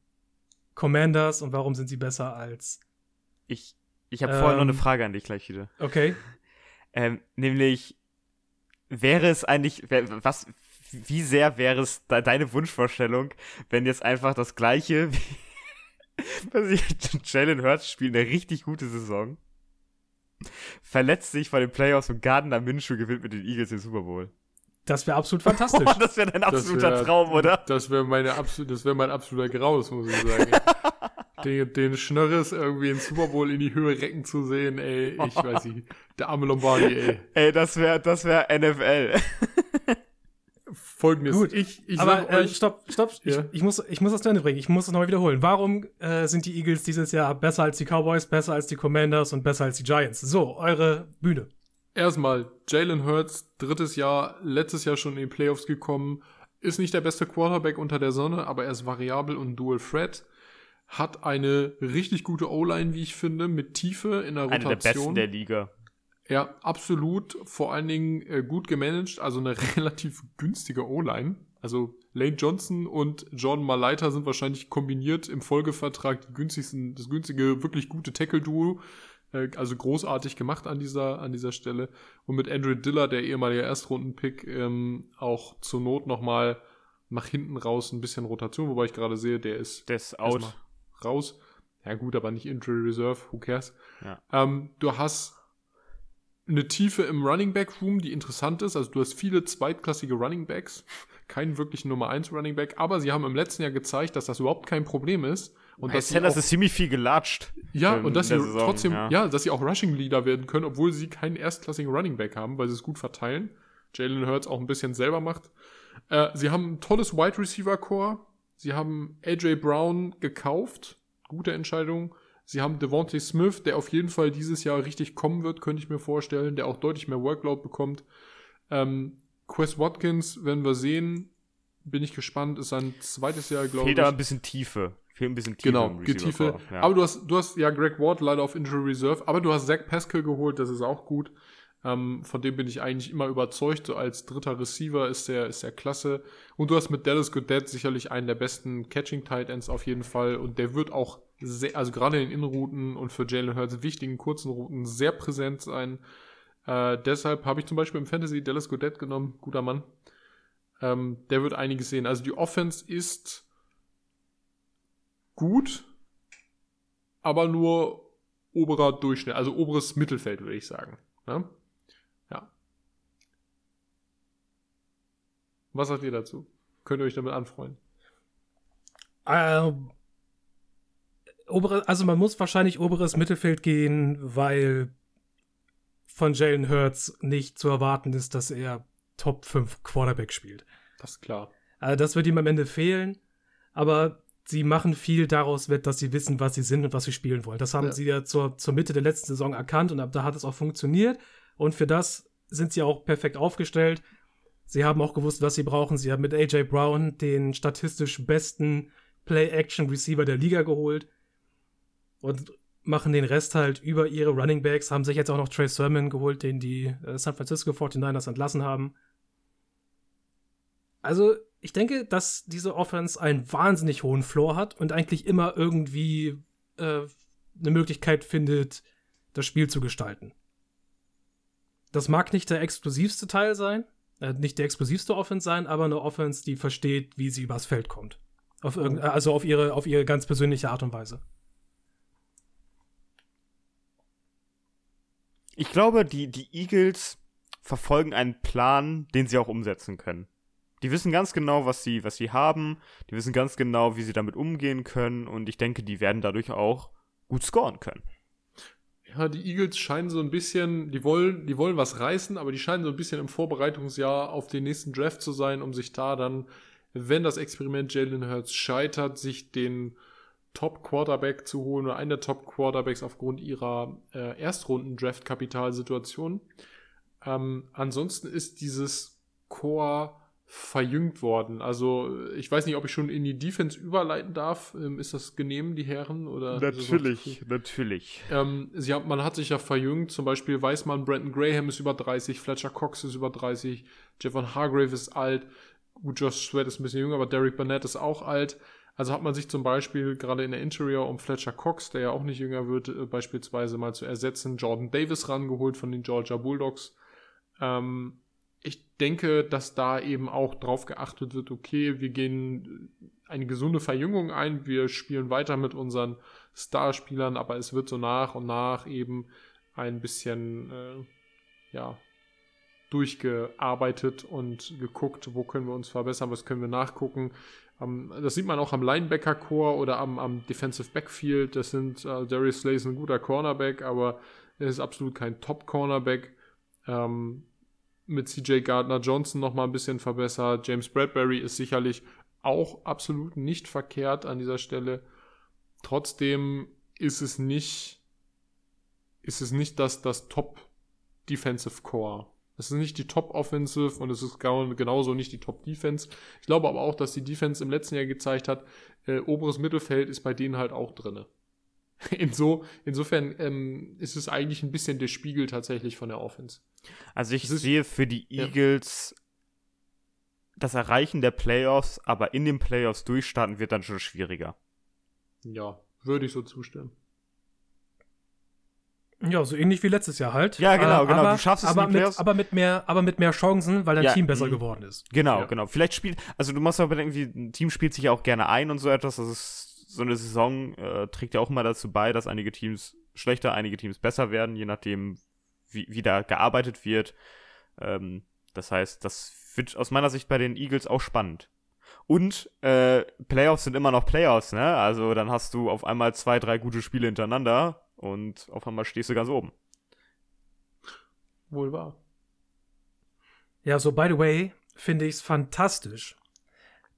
Commanders und warum sind sie besser als Ich, ich habe vorher noch eine Ähm. Frage an dich gleich wieder. Okay. Ähm, nämlich, wäre es eigentlich, was, wie sehr wäre es de deine Wunschvorstellung, wenn jetzt einfach das gleiche wie, Jalen Hurts spielt eine richtig gute Saison. Verletzt sich bei den Playoffs und Gardner Minshew gewinnt mit den Eagles den Super Bowl. Das wäre absolut fantastisch. Oh, das wäre dein absoluter wär, Traum, oder? Das wäre meine absolut, das wäre mein absoluter Graus, muss ich sagen. den, den Schnörres irgendwie in Super Bowl in die Höhe recken zu sehen, ey, ich weiß nicht. Der arme Lombardi, ey. Ey, das wäre das wär NFL. Folgendes. Gut, ich, ich aber äh, euch, stopp, stopp. Ja. Ich, ich, muss, ich muss das zu Ende bringen. Ich muss das nochmal wiederholen. Warum äh, sind die Eagles dieses Jahr besser als die Cowboys, besser als die Commanders und besser als die Giants? So, eure Bühne. Erstmal, Jalen Hurts, drittes Jahr, letztes Jahr schon in die Playoffs gekommen, ist nicht der beste Quarterback unter der Sonne, aber er ist variabel und dual threat. Hat eine richtig gute O-Line, wie ich finde, mit Tiefe in der Eine Rotation. der besten der Liga. Ja, absolut. Vor allen Dingen äh, gut gemanagt, also eine relativ günstige O-Line. Also Lane Johnson und Jordan Malaita sind wahrscheinlich kombiniert im Folgevertrag die günstigsten, das günstige, wirklich gute Tackle-Duo. Äh, also großartig gemacht an dieser, an dieser Stelle. Und mit Andrew Diller, der ehemalige Erstrunden-Pick, ähm, auch zur Not nochmal nach hinten raus ein bisschen Rotation, wobei ich gerade sehe, der ist Der ist out. raus. Ja gut, aber nicht Injury Reserve, who cares. Ja. Ähm, du hast eine Tiefe im Running Back Room, die interessant ist. Also du hast viele zweitklassige Running Backs, keinen wirklichen Nummer 1 Running Back, aber sie haben im letzten Jahr gezeigt, dass das überhaupt kein Problem ist. Und Hey, dass sie Sanders auch, ist ziemlich viel gelatscht. ja, und dass sie Saison, trotzdem, ja. ja. dass sie auch Rushing Leader werden können, obwohl sie keinen erstklassigen Running Back haben, weil sie es gut verteilen. Jalen Hurts auch ein bisschen selber macht. Äh, sie haben ein tolles Wide Receiver Core. Sie haben AJ Brown gekauft. Gute Entscheidung. Sie haben Devontae Smith, der auf jeden Fall dieses Jahr richtig kommen wird, könnte ich mir vorstellen, der auch deutlich mehr Workload bekommt. Ähm, Quest Watkins, werden wir sehen. Bin ich gespannt. Ist sein zweites Jahr, glaube ich. Fehlt da ein bisschen Tiefe. Fehlt ein bisschen Tiefe. Genau. Receiver-Core, Ja. Aber du hast, du hast ja Greg Ward leider auf Injury Reserve, aber du hast Zach Pascal geholt, das ist auch gut. Ähm, von dem bin ich eigentlich immer überzeugt. So als dritter Receiver ist der, ist der klasse. Und du hast mit Dallas Goddard sicherlich einen der besten Catching Tight Ends auf jeden Fall. Und der wird auch sehr, also gerade in den Innenrouten und für Jalen Hurts wichtigen kurzen Routen sehr präsent sein. Äh, deshalb habe ich zum Beispiel im Fantasy Dallas Goddard genommen. Guter Mann. Ähm, der wird einiges sehen. Also die Offense ist gut, aber nur oberer Durchschnitt, also oberes Mittelfeld, würde ich sagen. Ja. ja. Was sagt ihr dazu? Könnt ihr euch damit anfreuen? Ähm, obere, also man muss wahrscheinlich oberes Mittelfeld gehen, weil von Jalen Hurts nicht zu erwarten ist, dass er Top 5 Quarterback spielt. Das ist klar. Also das wird ihm am Ende fehlen, aber sie machen viel daraus wett, dass sie wissen, was sie sind und was sie spielen wollen. Das haben Ja. sie ja zur, zur Mitte der letzten Saison erkannt und ab da hat es auch funktioniert und für das sind sie auch perfekt aufgestellt. Sie haben auch gewusst, was sie brauchen. Sie haben mit AJ Brown den statistisch besten Play-Action-Receiver der Liga geholt und machen den Rest halt über ihre Running Backs, haben sich jetzt auch noch Trey Sermon geholt, den die äh, San Francisco 49ers entlassen haben. Also, ich denke, dass diese Offense einen wahnsinnig hohen Floor hat und eigentlich immer irgendwie äh, eine Möglichkeit findet, das Spiel zu gestalten. Das mag nicht der explosivste Teil sein, äh, nicht der explosivste Offense sein, aber eine Offense, die versteht, wie sie übers Feld kommt. Auf also auf ihre, auf ihre ganz persönliche Art und Weise. Ich glaube, die, die Eagles verfolgen einen Plan, den sie auch umsetzen können. Die wissen ganz genau, was sie, was sie haben. Die wissen ganz genau, wie sie damit umgehen können. Und ich denke, die werden dadurch auch gut scoren können. Ja, die Eagles scheinen so ein bisschen, die wollen, die wollen was reißen, aber die scheinen so ein bisschen im Vorbereitungsjahr auf den nächsten Draft zu sein, um sich da dann, wenn das Experiment Jalen Hurts scheitert, sich den Top-Quarterback zu holen oder einen der Top-Quarterbacks aufgrund ihrer äh, Erstrunden-Draft-Kapitalsituation. Ähm, ansonsten ist dieses Core verjüngt worden. Also ich weiß nicht, ob ich schon in die Defense überleiten darf. Ähm, ist das genehm, die Herren? Oder zu früh? natürlich. Ähm, sie haben, man hat sich ja verjüngt, zum Beispiel weiß man, Brandon Graham ist über 30, Fletcher Cox ist über 30, Javon Hargrave ist alt, gut, Josh Sweat ist ein bisschen jünger, aber Derek Burnett ist auch alt. Also hat man sich zum Beispiel gerade in der Interior um Fletcher Cox, der ja auch nicht jünger wird, äh, beispielsweise mal zu ersetzen, Jordan Davis rangeholt von den Georgia Bulldogs. Ähm, ich denke, dass da eben auch drauf geachtet wird, okay, wir gehen eine gesunde Verjüngung ein, wir spielen weiter mit unseren Starspielern, aber es wird so nach und nach eben ein bisschen, äh, ja, durchgearbeitet und geguckt, wo können wir uns verbessern, was können wir nachgucken. Das sieht man auch am Linebacker-Core oder am, am Defensive Backfield. Das sind, äh, Darius Slay ist ein guter Cornerback, aber er ist absolut kein Top-Cornerback. Ähm, mit CJ Gardner Johnson noch mal ein bisschen verbessert. James Bradbury ist sicherlich auch absolut nicht verkehrt an dieser Stelle. Trotzdem ist es nicht, ist es nicht das, das Top Defensive Core. Es ist nicht die Top Offensive und es ist genauso nicht die Top Defense. Ich glaube aber auch, dass die Defense im letzten Jahr gezeigt hat, äh, oberes Mittelfeld ist bei denen halt auch drinne. Inso, insofern ähm, ist es eigentlich ein bisschen der Spiegel tatsächlich von der Offense. Also ich sehe für die Eagles ja. das Erreichen der Playoffs, aber in den Playoffs durchstarten wird dann schon schwieriger. Ja, würde ich so zustimmen. Ja, so ähnlich wie letztes Jahr halt. Ja, genau, äh, genau. Aber, du schaffst es aber in die mit, aber mit mehr, aber mit mehr Chancen, weil dein Ja, Team besser mhm. geworden ist. Genau, Ja. genau. Vielleicht spielt, also du musst aber bedenken, wie ein Team spielt sich ja auch gerne ein und so etwas. Das ist so eine Saison äh, trägt ja auch immer dazu bei, dass einige Teams schlechter, einige Teams besser werden, je nachdem, wie, wie da gearbeitet wird. Ähm, das heißt, das wird aus meiner Sicht bei den Eagles auch spannend. Und äh, Playoffs sind immer noch Playoffs, ne? Also dann hast du auf einmal zwei, drei gute Spiele hintereinander und auf einmal stehst du ganz oben. Wohl wahr. Ja, so by the way, finde ich es fantastisch,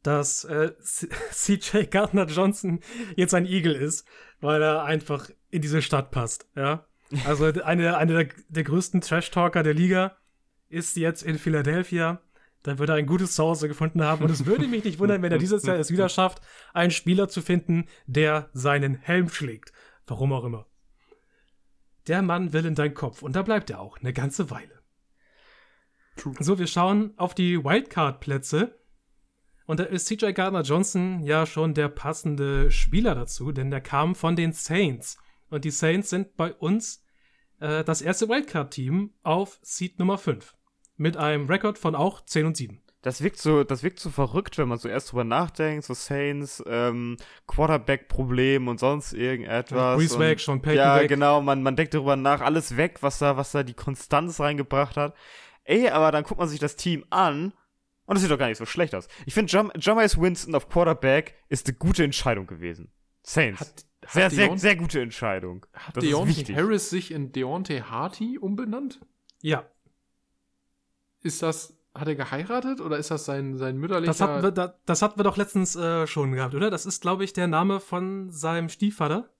dass äh, CJ Gardner Johnson jetzt ein Eagle ist, weil er einfach in diese Stadt passt, ja. Also eine, eine der, der größten Trash-Talker der Liga ist jetzt in Philadelphia. Da wird er ein gutes Zuhause gefunden haben. Und es würde mich nicht wundern, wenn er dieses Jahr es wieder schafft, einen Spieler zu finden, der seinen Helm schlägt. Warum auch immer. Der Mann will in deinen Kopf. Und da bleibt er auch eine ganze Weile. True. So, wir schauen auf die Wildcard-Plätze. Und da ist CJ Gardner Johnson ja schon der passende Spieler dazu, denn der kam von den Saints. Und die Saints sind bei uns äh, das erste Wildcard-Team auf Seed Nummer 5. Mit einem Rekord von auch 10 und 7. Das wirkt so, das wirkt so verrückt, wenn man so erst drüber nachdenkt, so Saints, ähm, Quarterback-Problem und sonst irgendetwas. Breeze und, weg, Sean Payton Ja, weg. genau, man, man denkt darüber nach, alles weg, was da, was da die Konstanz reingebracht hat. Ey, aber dann guckt man sich das Team an und es sieht doch gar nicht so schlecht aus. Ich finde, Jam Jameis Winston auf Quarterback ist eine gute Entscheidung gewesen. Saints. Hat, hat sehr, sehr, sehr gute Entscheidung. Hat Das Deontay. Harris sich in Deontay Harty umbenannt? Ja, Ist das, hat er geheiratet oder ist das sein, sein mütterlicher? das hatten wir, da, das hatten wir doch letztens äh, schon gehabt, oder? Das ist, glaube ich, der Name von seinem Stiefvater.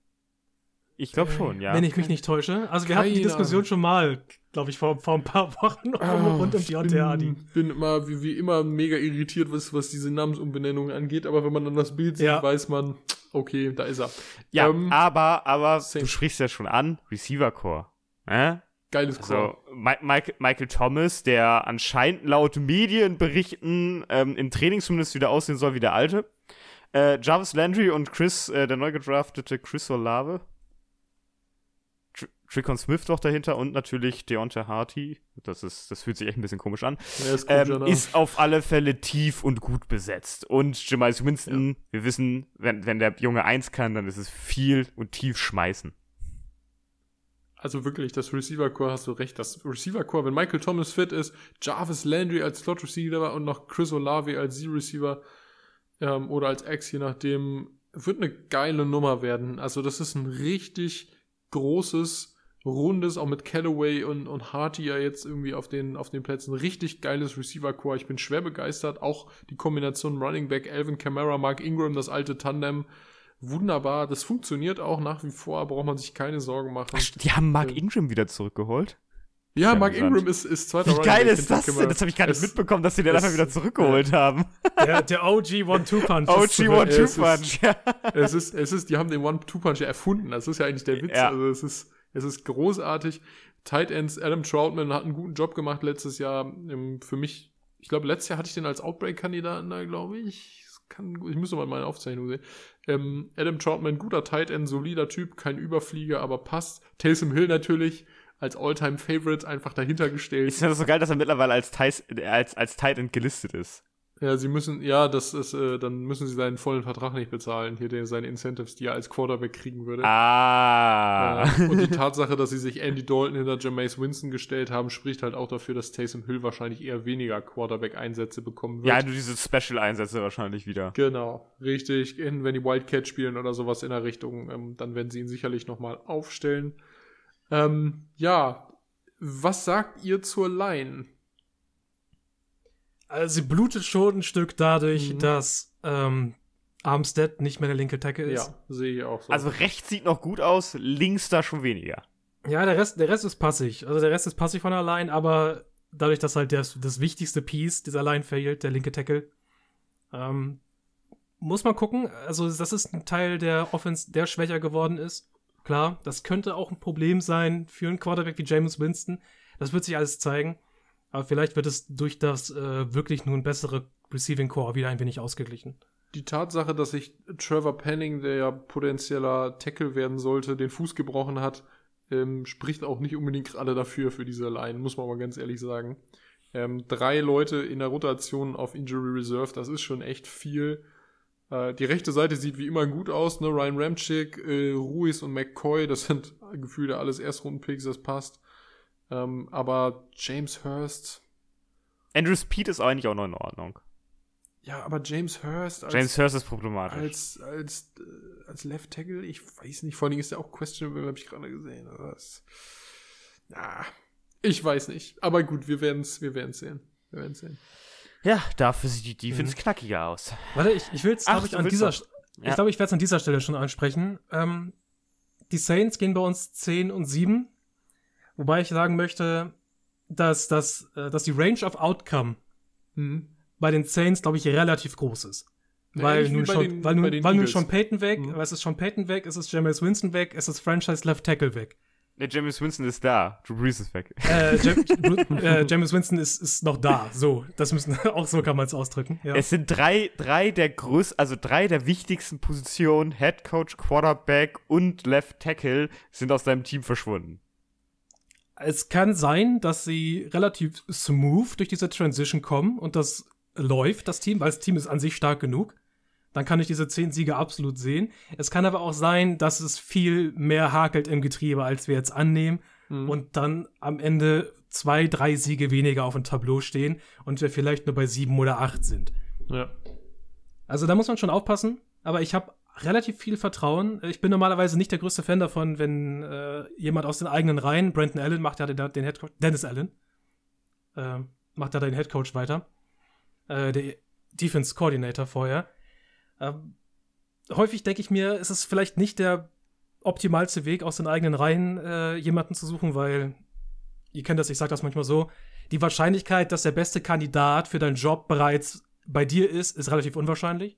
Ich glaube schon, ja. Wenn ich mich nicht täusche. Also wir hatten die Diskussion Ahnung. schon mal, glaube ich, vor, vor ein paar Wochen Ah, rund um ich Deontay Hardy. bin, bin immer, wie, wie immer, mega irritiert, was, was diese Namensumbenennungen angeht, aber wenn man dann das Bild sieht, Ja. weiß man, okay, da ist er. ja, ähm, aber, aber, du sprichst ja schon an, Receiver Core. Äh? Geiles. Also Mi Michael, Michael Thomas, der anscheinend laut Medienberichten ähm, im Training zumindest wieder aussehen soll wie der alte. Äh, Jarvis Landry und Chris, äh, der neu gedraftete Chris Olave. Tr Tricon Smith doch dahinter und natürlich Deontay Harty. Das, ist, das fühlt sich echt ein bisschen komisch an. Ja, ist Ähm, ist auf alle Fälle tief und gut besetzt. Und Jameis Winston, wir wissen, wenn, wenn der Junge eins kann, dann ist es viel und tief schmeißen. Also wirklich, das Receiver-Core hast du recht. Das Receiver-Core, wenn Michael Thomas fit ist, Jarvis Landry als Slot-Receiver und noch Chris Olave als Z-Receiver ähm, oder als X, je nachdem, wird eine geile Nummer werden. Also das ist ein richtig großes, rundes, auch mit Callaway und, und Harty ja jetzt irgendwie auf den, auf den Plätzen, richtig geiles Receiver-Core. Ich bin schwer begeistert. Auch die Kombination Running Back, Alvin Kamara, Mark Ingram, das alte Tandem. Wunderbar. Das funktioniert auch nach wie vor, braucht man sich keine Sorgen machen. Ach, die haben Mark Ähm, Ingram wieder zurückgeholt. Ja, Ja, Mark. Ingram ist, ist zweiter Wie geil ist das denn? Das habe ich gar nicht Es- mitbekommen, dass sie den einfach wieder zurückgeholt haben. Der, der OG One-Two-Punch. OG ist zurück. One Two es ist- Punch. Ja. es ist, es ist, die haben den One-Two-Punch ja erfunden. Das ist ja eigentlich der Witz. Ja. Also es ist, es ist großartig. Tight Ends, Adam Troutman hat einen guten Job gemacht letztes Jahr. Ähm, Für mich, ich glaube, letztes Jahr hatte ich den als Outbreak-Kandidaten da, glaube ich. Kann, ich müsste mal meine Aufzeichnung sehen. Ähm, Adam Troutman, guter Tight End, solider Typ, kein Überflieger, aber passt. Taysom Hill natürlich als All-Time-Favorite einfach dahinter gestellt. Ist ja so geil, dass er mittlerweile als, Thais, als, als Tight End gelistet ist. Ja, sie müssen, ja, das ist, äh, dann müssen sie seinen vollen Vertrag nicht bezahlen, hier den, seine Incentives, die er als Quarterback kriegen würde. Ah. Äh, und die Tatsache, dass sie sich Andy Dalton hinter Jameis Winston gestellt haben, spricht halt auch dafür, dass Taysom Hill wahrscheinlich eher weniger Quarterback-Einsätze bekommen wird. ja, du diese Special-Einsätze wahrscheinlich wieder. Genau, richtig. In, wenn die Wildcat spielen oder sowas in der Richtung, ähm, dann werden sie ihn sicherlich nochmal aufstellen. Ähm, ja, was sagt ihr zur Line? Also sie blutet schon ein Stück dadurch, Mhm. dass ähm, Armstead nicht mehr der linke Tackle ist. Ja, sehe ich auch so. Also rechts sieht noch gut aus, links da schon weniger. Ja, der Rest, der Rest ist passig. Also der Rest ist passig von der Line, aber dadurch, dass halt das, das wichtigste Piece dieser Line fehlt, der linke Tackle, ähm, muss man gucken. Also das ist ein Teil der Offense, der schwächer geworden ist. Klar, das könnte auch ein Problem sein für einen Quarterback wie James Winston. Das wird sich alles zeigen. Aber vielleicht wird es durch das äh, wirklich nun bessere Receiving Core wieder ein wenig ausgeglichen. die Tatsache, dass sich Trevor Penning, der ja potenzieller Tackle werden sollte, den Fuß gebrochen hat, ähm, spricht auch nicht unbedingt gerade dafür, für diese Line, muss man mal ganz ehrlich sagen. Ähm, drei Leute in der Rotation auf Injury Reserve, das ist schon echt viel. Äh, die rechte Seite sieht wie immer gut aus, ne? Ryan Ramchick, äh, Ruiz und McCoy, das sind gefühlt alles Erstrundenpicks, das passt. Ähm, aber James Hurst, Andrew Speed ist eigentlich auch noch in Ordnung. ja, aber James Hurst als James Hurst ist problematisch. als, als, äh, als Left Tackle, ich weiß nicht, vor allem ist er auch questionable, habe ich gerade gesehen. Also das, na, ich weiß nicht. Aber gut, wir werden es wir werden's sehen. Wir werden sehen. ja, dafür sieht die Defense Mhm. knackiger aus. Warte, ich, ich will es, glaube ich, an dieser. Ja. ich glaube, ich werde es an dieser Stelle schon ansprechen. Ähm, die Saints gehen bei uns 10 und 7. Wobei ich sagen möchte, dass, dass, äh, dass die Range of Outcome Mhm. bei den Saints, glaube ich, relativ groß ist. Ja, Weil nun, schon, den- weil nun, weil nun schon Peyton weg, Mhm. es ist schon Peyton weg, es ist Jameis Winston weg, es ist Franchise Left Tackle weg. Der James Winston ist da. Drew Brees ist weg. Äh, Jam äh, Jameis Winston ist, ist noch da. So, das müssen, auch so kann man es ausdrücken. Ja. Es sind drei, drei der größten, also drei der wichtigsten Positionen, Head Coach, Quarterback und Left Tackle, sind aus deinem Team verschwunden. Es kann sein, dass sie relativ smooth durch diese Transition kommen und das läuft, das Team, weil das Team ist an sich stark genug. Dann kann ich diese zehn Siege absolut sehen. Es kann aber auch sein, dass es viel mehr hakelt im Getriebe, als wir jetzt annehmen. Mhm. Und dann am Ende zwei, drei Siege weniger auf dem Tableau stehen und wir vielleicht nur bei sieben oder acht sind. Ja. Also da muss man schon aufpassen. Aber ich habe relativ viel Vertrauen. Ich bin normalerweise nicht der größte Fan davon, wenn äh, jemand aus den eigenen Reihen, Brandon Allen macht ja den, den Head Coach, Dennis Allen, äh, macht ja den Head Coach weiter. Äh, der Defense Coordinator vorher. Ähm, häufig denke ich mir, ist es vielleicht nicht der optimalste Weg, aus den eigenen Reihen äh, jemanden zu suchen, weil ihr kennt das, ich sage das manchmal so, die Wahrscheinlichkeit, dass der beste Kandidat für deinen Job bereits bei dir ist, ist relativ unwahrscheinlich.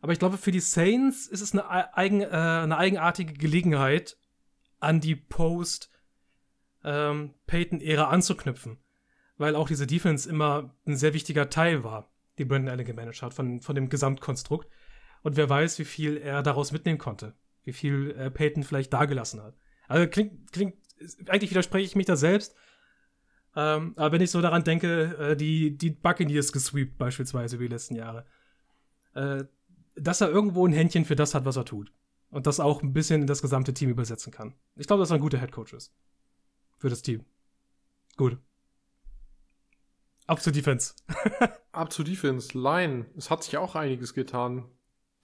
Aber ich glaube, für die Saints ist es eine, eigen, äh, eine eigenartige Gelegenheit, an die Post ähm, anzuknüpfen. Weil auch diese Defense immer ein sehr wichtiger Teil war, die Brandon Allen gemanagt hat, von, von dem Gesamtkonstrukt. Und wer weiß, wie viel er daraus mitnehmen konnte. Wie viel äh, Peyton vielleicht dagelassen hat. Also klingt, klingt, eigentlich widerspreche ich mich da selbst. Ähm, aber wenn ich so daran denke, äh, die, die Buccaneers gesweept beispielsweise über die letzten Jahre, äh, dass er irgendwo ein Händchen für das hat, was er tut. Und das auch ein bisschen in das gesamte Team übersetzen kann. Ich glaube, dass er ein guter Headcoach ist. Für das Team. Gut. Ab zur Defense. Ab zu Defense, Line. Es hat sich auch einiges getan.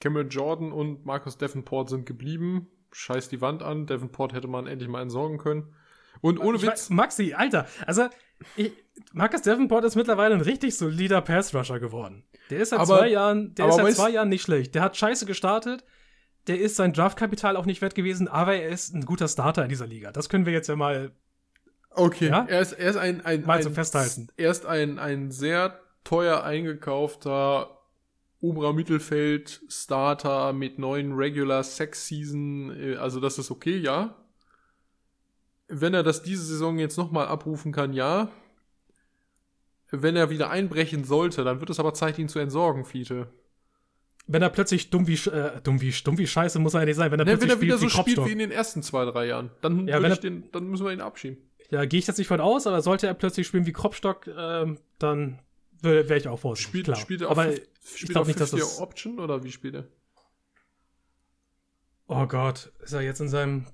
Cameron Jordan und Marcus Davenport sind geblieben. Scheiß die Wand an. Davenport hätte man endlich mal entsorgen können. Und ohne Ich Witz. weiß- Maxi, Alter, also ich, Marcus Davenport ist mittlerweile ein richtig solider Pass-Rusher geworden. Der ist seit Aber- zwei Jahren, der ist seit zwei Jahren nicht schlecht. Der hat scheiße gestartet. Der ist sein Draftkapital auch nicht wert gewesen, aber er ist ein guter Starter in dieser Liga. Das können wir jetzt ja mal Okay, Ja? er, ist, er ist ein, ein, Mal ein so festhalten. Er ist ein, ein sehr teuer eingekaufter oberer Mittelfeld Starter mit neuen Regular Sex Season. äh, Also das ist okay, ja. Wenn er das diese Saison jetzt nochmal abrufen kann, ja. Wenn er wieder einbrechen sollte, dann wird es aber Zeit, ihn zu entsorgen, Fiete. wenn er plötzlich dumm wie, äh, dumm wie, dumm wie Scheiße muss er ja nicht sein, wenn er Ne, plötzlich wenn er wieder so spielt wie spielt wie in den ersten zwei, drei Jahren, dann, Ja, ich er- den, dann müssen wir ihn abschieben. Ja, gehe ich jetzt nicht von aus, aber sollte er plötzlich spielen wie Kropstock, ähm, dann wäre ich auch vorsichtig. Spielt, klar. spielt er aber auf, spielt glaub auf nicht, dass 50 das- Option oder wie spielt er? oh Gott, ist er jetzt in seinem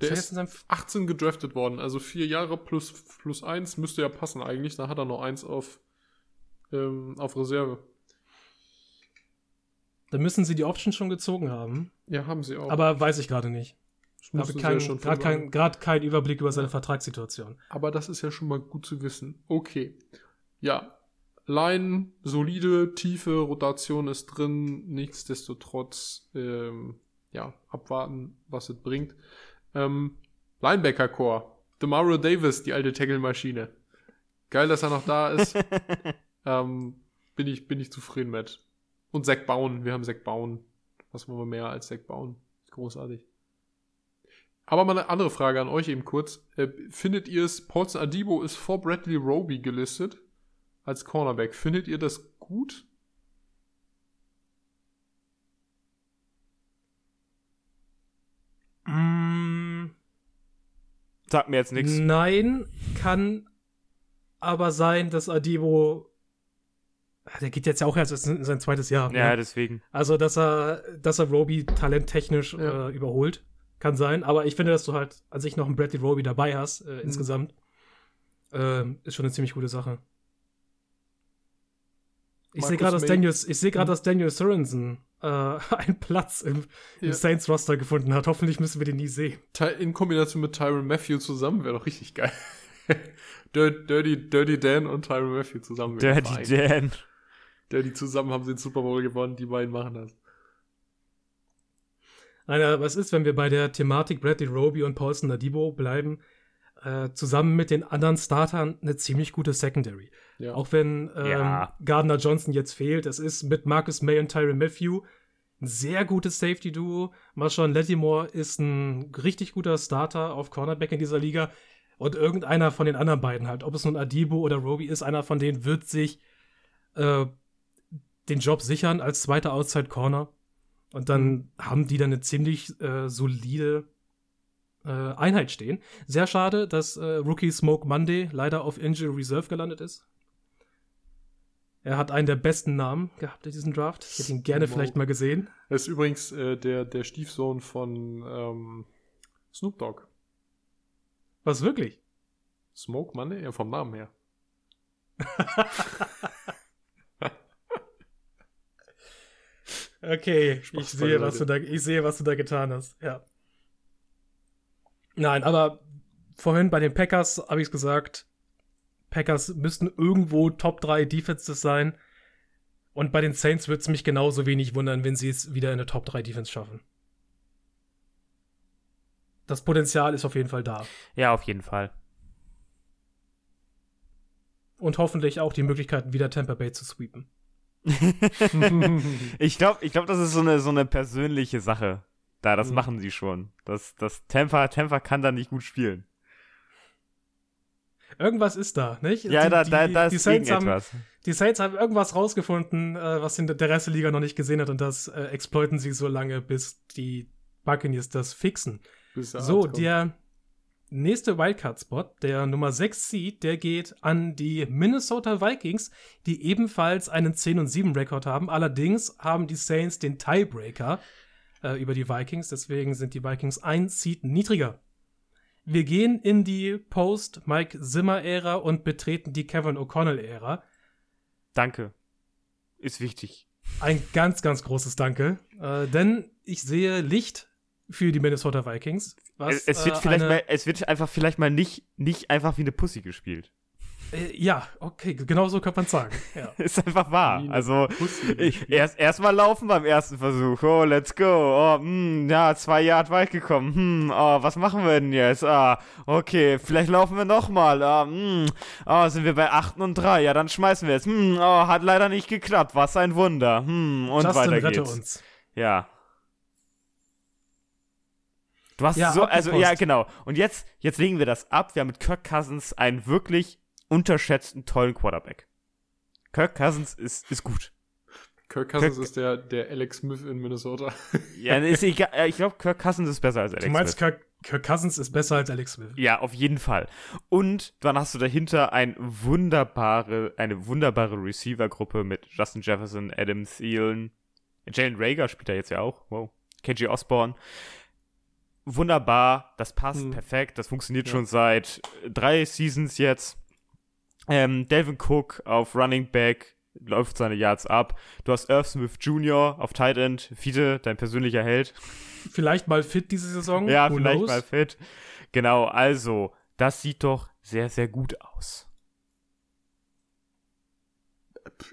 Der er ist jetzt in seinem 18 gedraftet worden, also vier Jahre plus, plus eins müsste ja passen eigentlich. Da hat er noch eins auf, ähm, auf Reserve. Dann müssen sie die Option schon gezogen haben. Ja, haben sie auch. Aber weiß ich gerade nicht. Ich habe keinen- ja gerade keinen keinen Überblick über seine Vertragssituation. Aber das ist ja schon mal gut zu wissen. Okay. Ja. Line, solide, tiefe Rotation ist drin. Nichtsdestotrotz, ähm, ja, abwarten, was es bringt. Ähm, Linebacker-Core. Demario Davis, die alte Tackle-Maschine. Geil, dass er noch da ist. ähm, bin, ich, bin ich zufrieden mit. Und Zack Bauen. Wir haben Zack Bauen. Was wollen wir mehr als Zack Bauen? Großartig. Aber mal eine andere Frage an euch eben kurz. Äh, findet ihr es, Paulson Adibo ist vor Bradley Roby gelistet als Cornerback. Findet ihr das gut? Sagt mir jetzt nichts. Nein, kann aber sein, dass Adibo. Ah, Der geht jetzt ja auch erst in sein zweites Jahr. Ja, ne? deswegen. Also, dass er, dass er Roby talenttechnisch Ja. äh, überholt, kann sein. Aber ich finde, dass du halt an sich noch einen Bradley Roby dabei hast, äh, insgesamt, ähm, ist schon eine ziemlich gute Sache. Ich sehe gerade, dass Daniel, ich sehe gerade, Mhm. dass Daniel Sorensen äh, einen Platz im, im Ja. Saints-Roster gefunden hat. Hoffentlich müssen wir den nie sehen. In Kombination mit Tyron Matthew zusammen wäre doch richtig geil. Dir- Dirty, Dirty Dan und Tyron Matthew zusammen. Dirty. Dan. Dirty zusammen haben sie den Super Bowl gewonnen. Die beiden machen das. Aber was ist, wenn wir bei der Thematik Bradley Roby und Paulson Adibo bleiben? Äh, zusammen mit den anderen Startern eine ziemlich gute Secondary. Ja. Auch wenn ähm, Ja. Gardner Johnson jetzt fehlt, es ist mit Marcus May und Tyron Matthew ein sehr gutes Safety-Duo. Marshawn Lattimore ist ein richtig guter Starter auf Cornerback in dieser Liga. Und irgendeiner von den anderen beiden halt, ob es nun Adibo oder Roby ist, einer von denen wird sich äh, den Job sichern als zweiter Outside Corner. Und dann haben die dann eine ziemlich äh, solide Einheit stehen. Sehr schade, dass äh, Rookie Smoke Monday leider auf Injury Reserve gelandet ist. Er hat einen der besten Namen gehabt in diesem Draft. Ich hätte ihn gerne Smoke. vielleicht mal gesehen. Das ist übrigens äh, der, der Stiefsohn von ähm, Snoop Dogg. Was wirklich? Smoke Money? Ja, vom Namen her. Okay, Spaß ich sehe, was du da, ich sehe, was du da getan hast. Ja. Nein, aber vorhin bei den Packers habe ich es gesagt, Packers müssten irgendwo Top 3 Defenses sein. Und bei den Saints würde es mich genauso wenig wundern, wenn sie es wieder in eine Top 3 Defense schaffen. Das Potenzial ist auf jeden Fall da. Ja, auf jeden Fall. Und hoffentlich auch die Möglichkeit, wieder Tampa Bay zu sweepen. ich glaube, ich glaub, das ist so eine, so eine persönliche Sache. Da, das Mhm. machen sie schon. Das, das Tampa, Tampa kann da nicht gut spielen. Irgendwas ist da, nicht? Ja, die, da, die, da, da die ist Saints haben, irgendetwas. Die Saints haben irgendwas rausgefunden, äh, was in der Rest der Liga noch nicht gesehen hat, und das äh, exploiten sie so lange, bis die Buccaneers das fixen. So, der nächste Wildcard-Spot, der Nummer 6 Seed, der geht an die Minnesota Vikings, die ebenfalls einen 10 und 7 Rekord haben. Allerdings haben die Saints den Tiebreaker äh, über die Vikings, deswegen sind die Vikings ein Seed niedriger. Wir gehen in die Post-Mike Zimmer-Ära und betreten die Kevin O'Connell-Ära. Danke. Ist wichtig. Ein ganz, ganz großes Danke. Äh, denn ich sehe Licht für die Minnesota Vikings. Was, es, wird äh, vielleicht mal, es wird einfach vielleicht mal nicht, nicht einfach wie eine Pussy gespielt. Äh, ja, okay, genau so kann man sagen. Ja. Ist einfach wahr. Also, erst erstmal laufen beim ersten Versuch. Oh, let's go. Oh, hm, ja, zwei Yard weit gekommen. Hm, oh, was machen wir denn jetzt? Ah, okay, vielleicht laufen wir nochmal. Ah, hm, oh, sind wir bei 8 und 3. Ja, dann schmeißen wir jetzt. Hm, oh, hat leider nicht geklappt. Was ein Wunder. Hm, und Justin, weiter rette geht's. uns. Ja. Du hast Ja, so, also ja, genau. Und jetzt, jetzt legen wir das ab. Wir haben mit Kirk Cousins einen wirklich unterschätzten, tollen Quarterback. Kirk Cousins ist, ist gut. Kirk Cousins Kirk ist der, der Alex Smith in Minnesota. Ja, ist egal. Ich glaube, Kirk Cousins ist besser als Alex Smith. Du meinst, Smith. Kirk, Kirk Cousins ist besser als Alex Smith? Ja, auf jeden Fall. Und dann hast du dahinter ein wunderbare, eine wunderbare Receiver-Gruppe mit Justin Jefferson, Adam Thielen, Jalen Rager spielt da jetzt ja auch. Wow. KG Osborne. Wunderbar, das passt hm. perfekt, das funktioniert ja. schon seit drei Seasons jetzt. Ähm, Delvin Cook auf Running Back, läuft seine Yards ab. Du hast Irv Smith Jr. auf Tight End, Fiete, dein persönlicher Held. Vielleicht mal fit diese Saison. Ja, Who vielleicht knows? mal fit. Genau, also, das sieht doch sehr, sehr gut aus.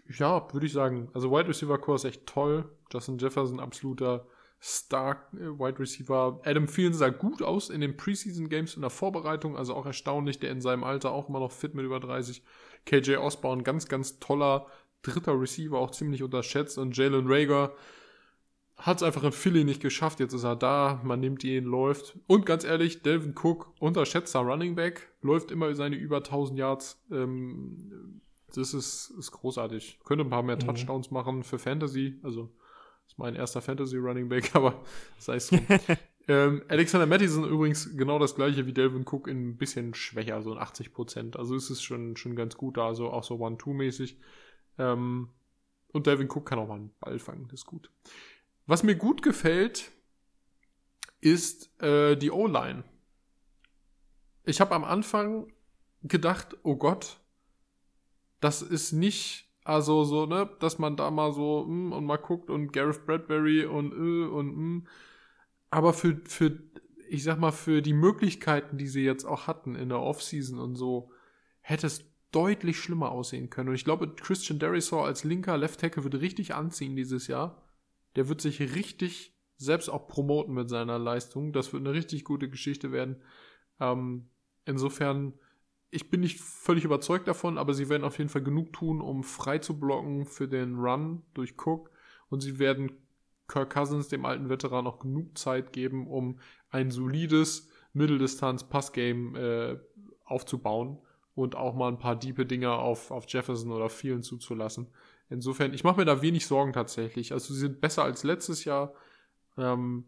Ja, würde ich sagen. Also Wide Receiver Core ist echt toll. Justin Jefferson absoluter Star äh, Wide Receiver. Adam Thielen sah gut aus in den Preseason Games in der Vorbereitung, also auch erstaunlich, der in seinem Alter auch immer noch fit mit über 30. KJ Osborne, ganz, ganz toller dritter Receiver, auch ziemlich unterschätzt. Und Jalen Rager hat es einfach in Philly nicht geschafft. Jetzt ist er da, man nimmt ihn, läuft. Und ganz ehrlich, Delvin Cook, unterschätzter Running Back, läuft immer seine über 1000 Yards. Ähm, das ist, ist großartig. Könnte ein paar mehr mhm. Touchdowns machen für Fantasy. Also, ist mein erster Fantasy Running Back, aber sei es drum. ähm, Alexander Mattison übrigens genau das gleiche wie Delvin Cook in ein bisschen schwächer, so ein 80 Prozent. Also ist es schon, schon ganz gut da, also auch so One-Two-mäßig. Ähm, und Delvin Cook kann auch mal einen Ball fangen, das ist gut. Was mir gut gefällt, ist äh, die O-Line. Ich habe am Anfang gedacht, oh Gott, das ist nicht, also so, ne, dass man da mal so mm, und mal guckt und Gareth Bradbury und äh, und mm. aber für, für, ich sag mal, für die Möglichkeiten, die sie jetzt auch hatten in der Offseason und so, hätte es deutlich schlimmer aussehen können. Und ich glaube, Christian Derisor als linker Left Tackle wird richtig anziehen dieses Jahr. Der wird sich richtig selbst auch promoten mit seiner Leistung. Das wird eine richtig gute Geschichte werden. Ähm, insofern, ich bin nicht völlig überzeugt davon, aber sie werden auf jeden Fall genug tun, um frei zu blocken für den Run durch Cook. Und sie werden Kirk Cousins, dem alten Veteran, noch genug Zeit geben, um ein solides Mitteldistanz-Passgame äh, aufzubauen und auch mal ein paar diepe Dinger auf, auf Jefferson oder vielen zuzulassen. Insofern, ich mache mir da wenig Sorgen tatsächlich. Also sie sind besser als letztes Jahr. Ähm,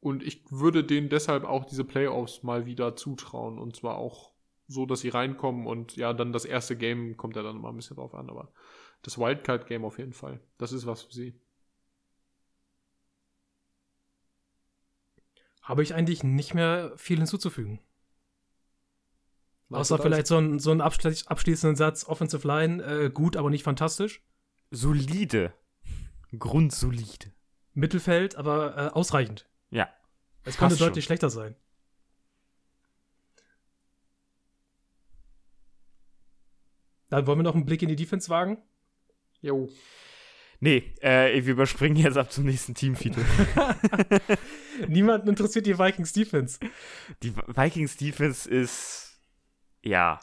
und ich würde denen deshalb auch diese Playoffs mal wieder zutrauen. Und zwar auch so, dass sie reinkommen und ja, dann das erste Game kommt ja dann mal ein bisschen drauf an. Aber das Wildcard-Game auf jeden Fall. Das ist was für sie. Habe ich eigentlich nicht mehr viel hinzuzufügen. Außer vielleicht so, ein, so einen abschließenden Satz, Offensive Line, äh, gut, aber nicht fantastisch. Solide. Grundsolide. Mittelfeld, aber äh, ausreichend. Ja. Es könnte deutlich schlechter sein. Dann wollen wir noch einen Blick in die Defense wagen? Jo. Nee, äh, wir überspringen jetzt ab zum nächsten Team, Fiete. Niemanden interessiert die Vikings Defense. Die Vikings Defense ist ja.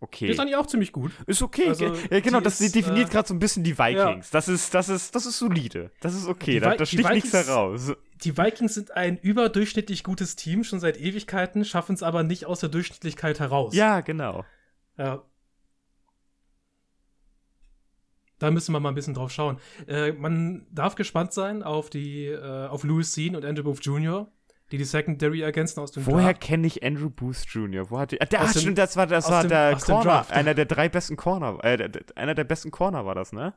Okay. ist eigentlich auch ziemlich gut. Ist okay. Also, ja, genau, das ist, definiert äh, gerade so ein bisschen die Vikings. Ja. Das ist, das ist, das ist solide. Das ist okay. Da, da sticht nichts heraus. Die Vikings sind ein überdurchschnittlich gutes Team, schon seit Ewigkeiten, schaffen es aber nicht aus der Durchschnittlichkeit heraus. Ja, genau. Ja. Da müssen wir mal ein bisschen drauf schauen. Äh, man darf gespannt sein auf die, äh, auf Louis Sean und Andrew Booth Jr die die Secondary ergänzen aus dem Woher kenne ich Andrew Booth Jr.? Wo hat die, ah, der, ach, stimmt, das war, das war dem, der Corner, einer der drei besten Corner, äh, der, einer der besten Corner war das, ne?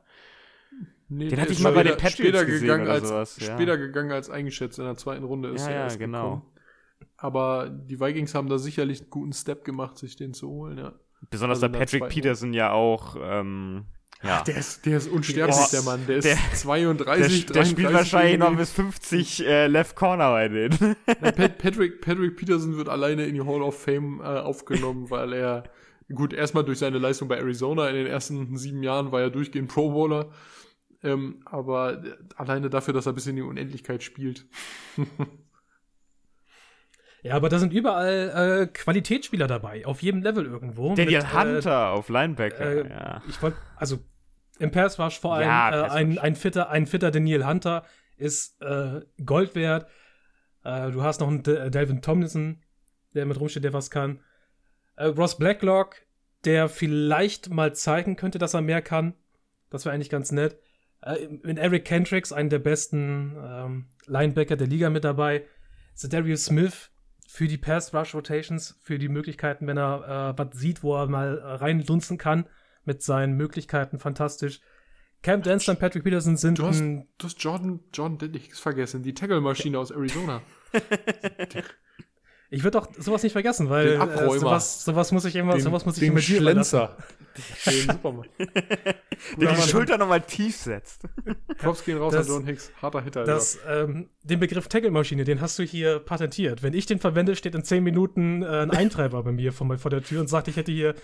Nee, Den hatte ich mal bei den Patriots später gesehen oder als, sowas. Ja. Später gegangen als eingeschätzt in der zweiten Runde ist ja, er ja, genau. Gekommen. Aber die Vikings haben da sicherlich einen guten Step gemacht, sich den zu holen, ja. Besonders also der Patrick Peterson ja auch ähm, ja. Ach, der, ist, der ist unsterblich, oh, der Mann. Der ist der, 32, der, der spielt wahrscheinlich noch bis 50 äh, Left Corner bei denen. Na, Patrick, Patrick Peterson wird alleine in die Hall of Fame äh, aufgenommen, weil er, gut, erstmal durch seine Leistung bei Arizona in den ersten sieben Jahren war er durchgehend Pro Bowler. Ähm, aber alleine dafür, dass er bis in die Unendlichkeit spielt. Ja, aber da sind überall äh, Qualitätsspieler dabei, auf jedem Level irgendwo. Daniel mit, Hunter äh, auf Linebacker, äh, ja. Ich wollte, also im Pass Rush vor allem ja, äh, ein, ein, fitter, ein fitter Daniel Hunter ist äh, Gold wert. Äh, du hast noch einen De Delvin Tomlinson, der mit rumsteht, der was kann. Ross Blacklock, der vielleicht mal zeigen könnte, dass er mehr kann. Das wäre eigentlich ganz nett. Äh, in Eric Kendricks, einen der besten ähm, Linebacker der Liga mit dabei. Darius Smith für die Pass-Rush-Rotations, für die Möglichkeiten, wenn er äh, was sieht, wo er mal äh, reinlunzen kann, mit seinen Möglichkeiten fantastisch. Cam Dancer und Patrick Peterson sind du hast, du hast Jordan, Jordan Hicks vergessen, die Tackle-Maschine aus Arizona. ich würde doch sowas nicht vergessen, weil äh, sowas, sowas muss ich immer, den, sowas muss ich den immer Schlenzer. Den Superman. Der die Schulter nochmal tief setzt. Props gehen raus das, an John Hicks. Harter Hitter. Das, ähm, den Begriff Tackle-Maschine, den hast du hier patentiert. Wenn ich den verwende, steht in 10 Minuten äh, ein Eintreiber bei mir vor, vor der Tür und sagt, ich hätte hier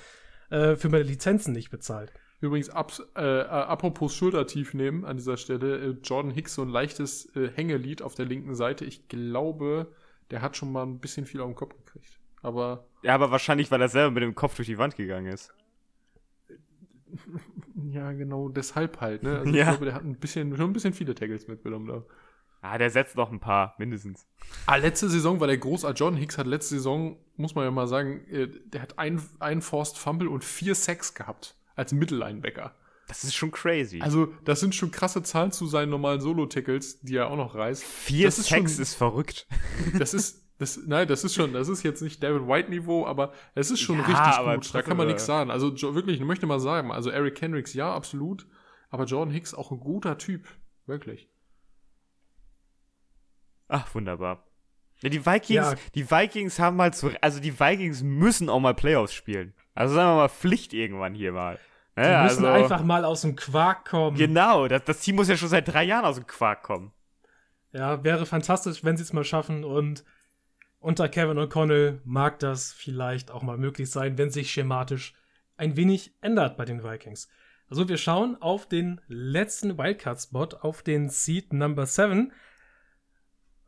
äh, für meine Lizenzen nicht bezahlt. Übrigens, ab, äh, apropos Schultertief nehmen an dieser Stelle, äh, Jordan Hicks so ein leichtes äh, Hängelied auf der linken Seite. Ich glaube, der hat schon mal ein bisschen viel auf den Kopf gekriegt. Aber. Ja, aber wahrscheinlich, weil er selber mit dem Kopf durch die Wand gegangen ist. Ja, genau, deshalb halt, ne? Also ja. ich glaube, der hat ein bisschen, schon ein bisschen viele Tackles mitgenommen da. Ah, der setzt noch ein paar, mindestens. Ah, letzte Saison war der groß. Ah, John Hicks hat letzte Saison, muss man ja mal sagen, äh, der hat einen, einen Forced Fumble und vier Sacks gehabt als Mittellinebacker. Das ist schon crazy. Also, das sind schon krasse Zahlen zu seinen normalen Solo-Tackles, die er auch noch reißt. Vier das Sacks ist, schon, ist verrückt. Das ist, das, nein, das ist schon, das ist jetzt nicht David White-Niveau, aber es ist schon Ja, richtig gut. Da kann man nichts sagen. Also, wirklich, ich möchte mal sagen, also Eric Kendricks, ja, absolut. Aber Jordan Hicks auch ein guter Typ. Wirklich. Ach, wunderbar. Ja, die Vikings, Ja. die Vikings haben mal zu, also die Vikings müssen auch mal Playoffs spielen. Also sagen wir mal Pflicht irgendwann hier mal. Die Ja, müssen also, einfach mal aus dem Quark kommen. Genau, das, das Team muss ja schon seit drei Jahren aus dem Quark kommen. Ja, wäre fantastisch, wenn sie es mal schaffen und unter Kevin O'Connell mag das vielleicht auch mal möglich sein, wenn sich schematisch ein wenig ändert bei den Vikings. Also wir schauen auf den letzten Wildcard-Spot, auf den Seed Number 7.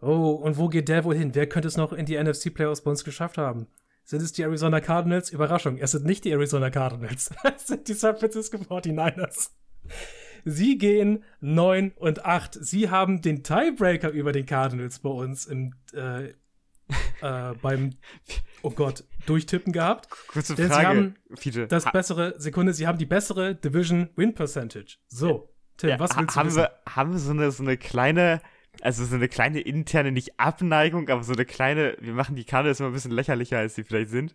Oh, und wo geht der wohl hin? Wer könnte es noch in die NFC Playoffs bei uns geschafft haben? Sind es die Arizona Cardinals? Überraschung, es sind nicht die Arizona Cardinals. es sind die San Francisco 49ers. Sie gehen 9 und 8. Sie haben den Tiebreaker über den Cardinals bei uns im, äh, äh, beim, oh Gott, Durchtippen gehabt. Kurze Denn sie Frage, haben Fiete. Das bessere, Sekunde, sie haben die bessere Division Win Percentage. So, Tim, ja, was willst du haben wissen? wir, haben wir so eine, so eine kleine, also so eine kleine interne, nicht Abneigung, aber so eine kleine, wir machen die Cardinals immer ein bisschen lächerlicher, als sie vielleicht sind.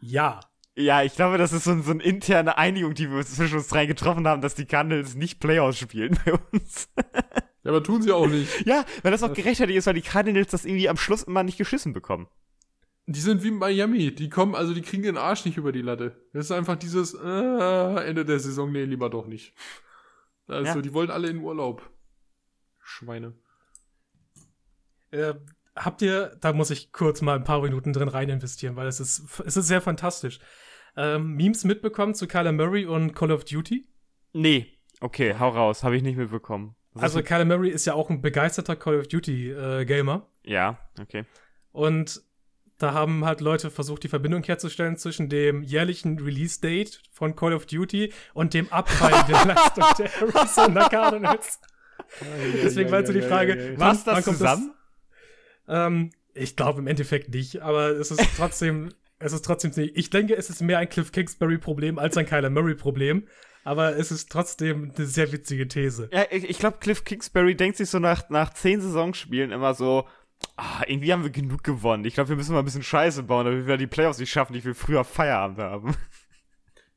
Ja. Ja, ich glaube, das ist so, ein- so eine interne Einigung, die wir zwischen uns drei getroffen haben, dass die Cardinals nicht Playoffs spielen bei uns. Ja, aber tun sie auch nicht. ja, weil das auch gerechtfertigt ist, weil die Cardinals das irgendwie am Schluss immer nicht geschissen bekommen. Die sind wie Miami. Die kommen, also die kriegen den Arsch nicht über die Latte. Das ist einfach dieses äh, Ende der Saison, nee, lieber doch nicht. Also, Ja. die wollen alle in Urlaub. Schweine. Äh, habt ihr, da muss ich kurz mal ein paar Minuten drin rein investieren, weil es ist, es ist sehr fantastisch. Ähm, Memes mitbekommen zu Kyler Murray und Call of Duty? Nee. Okay, hau raus, habe ich nicht mitbekommen. Was Also Kyler Murray ist ja auch ein begeisterter Call of Duty äh, Gamer. ja, okay. Und da haben halt Leute versucht, die Verbindung herzustellen zwischen dem jährlichen Release-Date von Call of Duty und dem Abfall der Leistung der Arizona Cardinals. Deswegen war jetzt so die Frage, wann, das wann kommt zusammen? Das? Ähm, ich glaube im Endeffekt nicht, aber es ist trotzdem, es ist trotzdem nicht. Ich denke, es ist mehr ein Cliff Kingsbury-Problem als ein Kyler Murray-Problem. Aber es ist trotzdem eine sehr witzige These. Ja, ich, ich glaube, Cliff Kingsbury denkt sich so nach, nach zehn Saisonspielen immer so, ah, irgendwie haben wir genug gewonnen. Ich glaube, wir müssen mal ein bisschen Scheiße bauen, damit wir die Playoffs nicht schaffen, die wir früher Feierabend haben.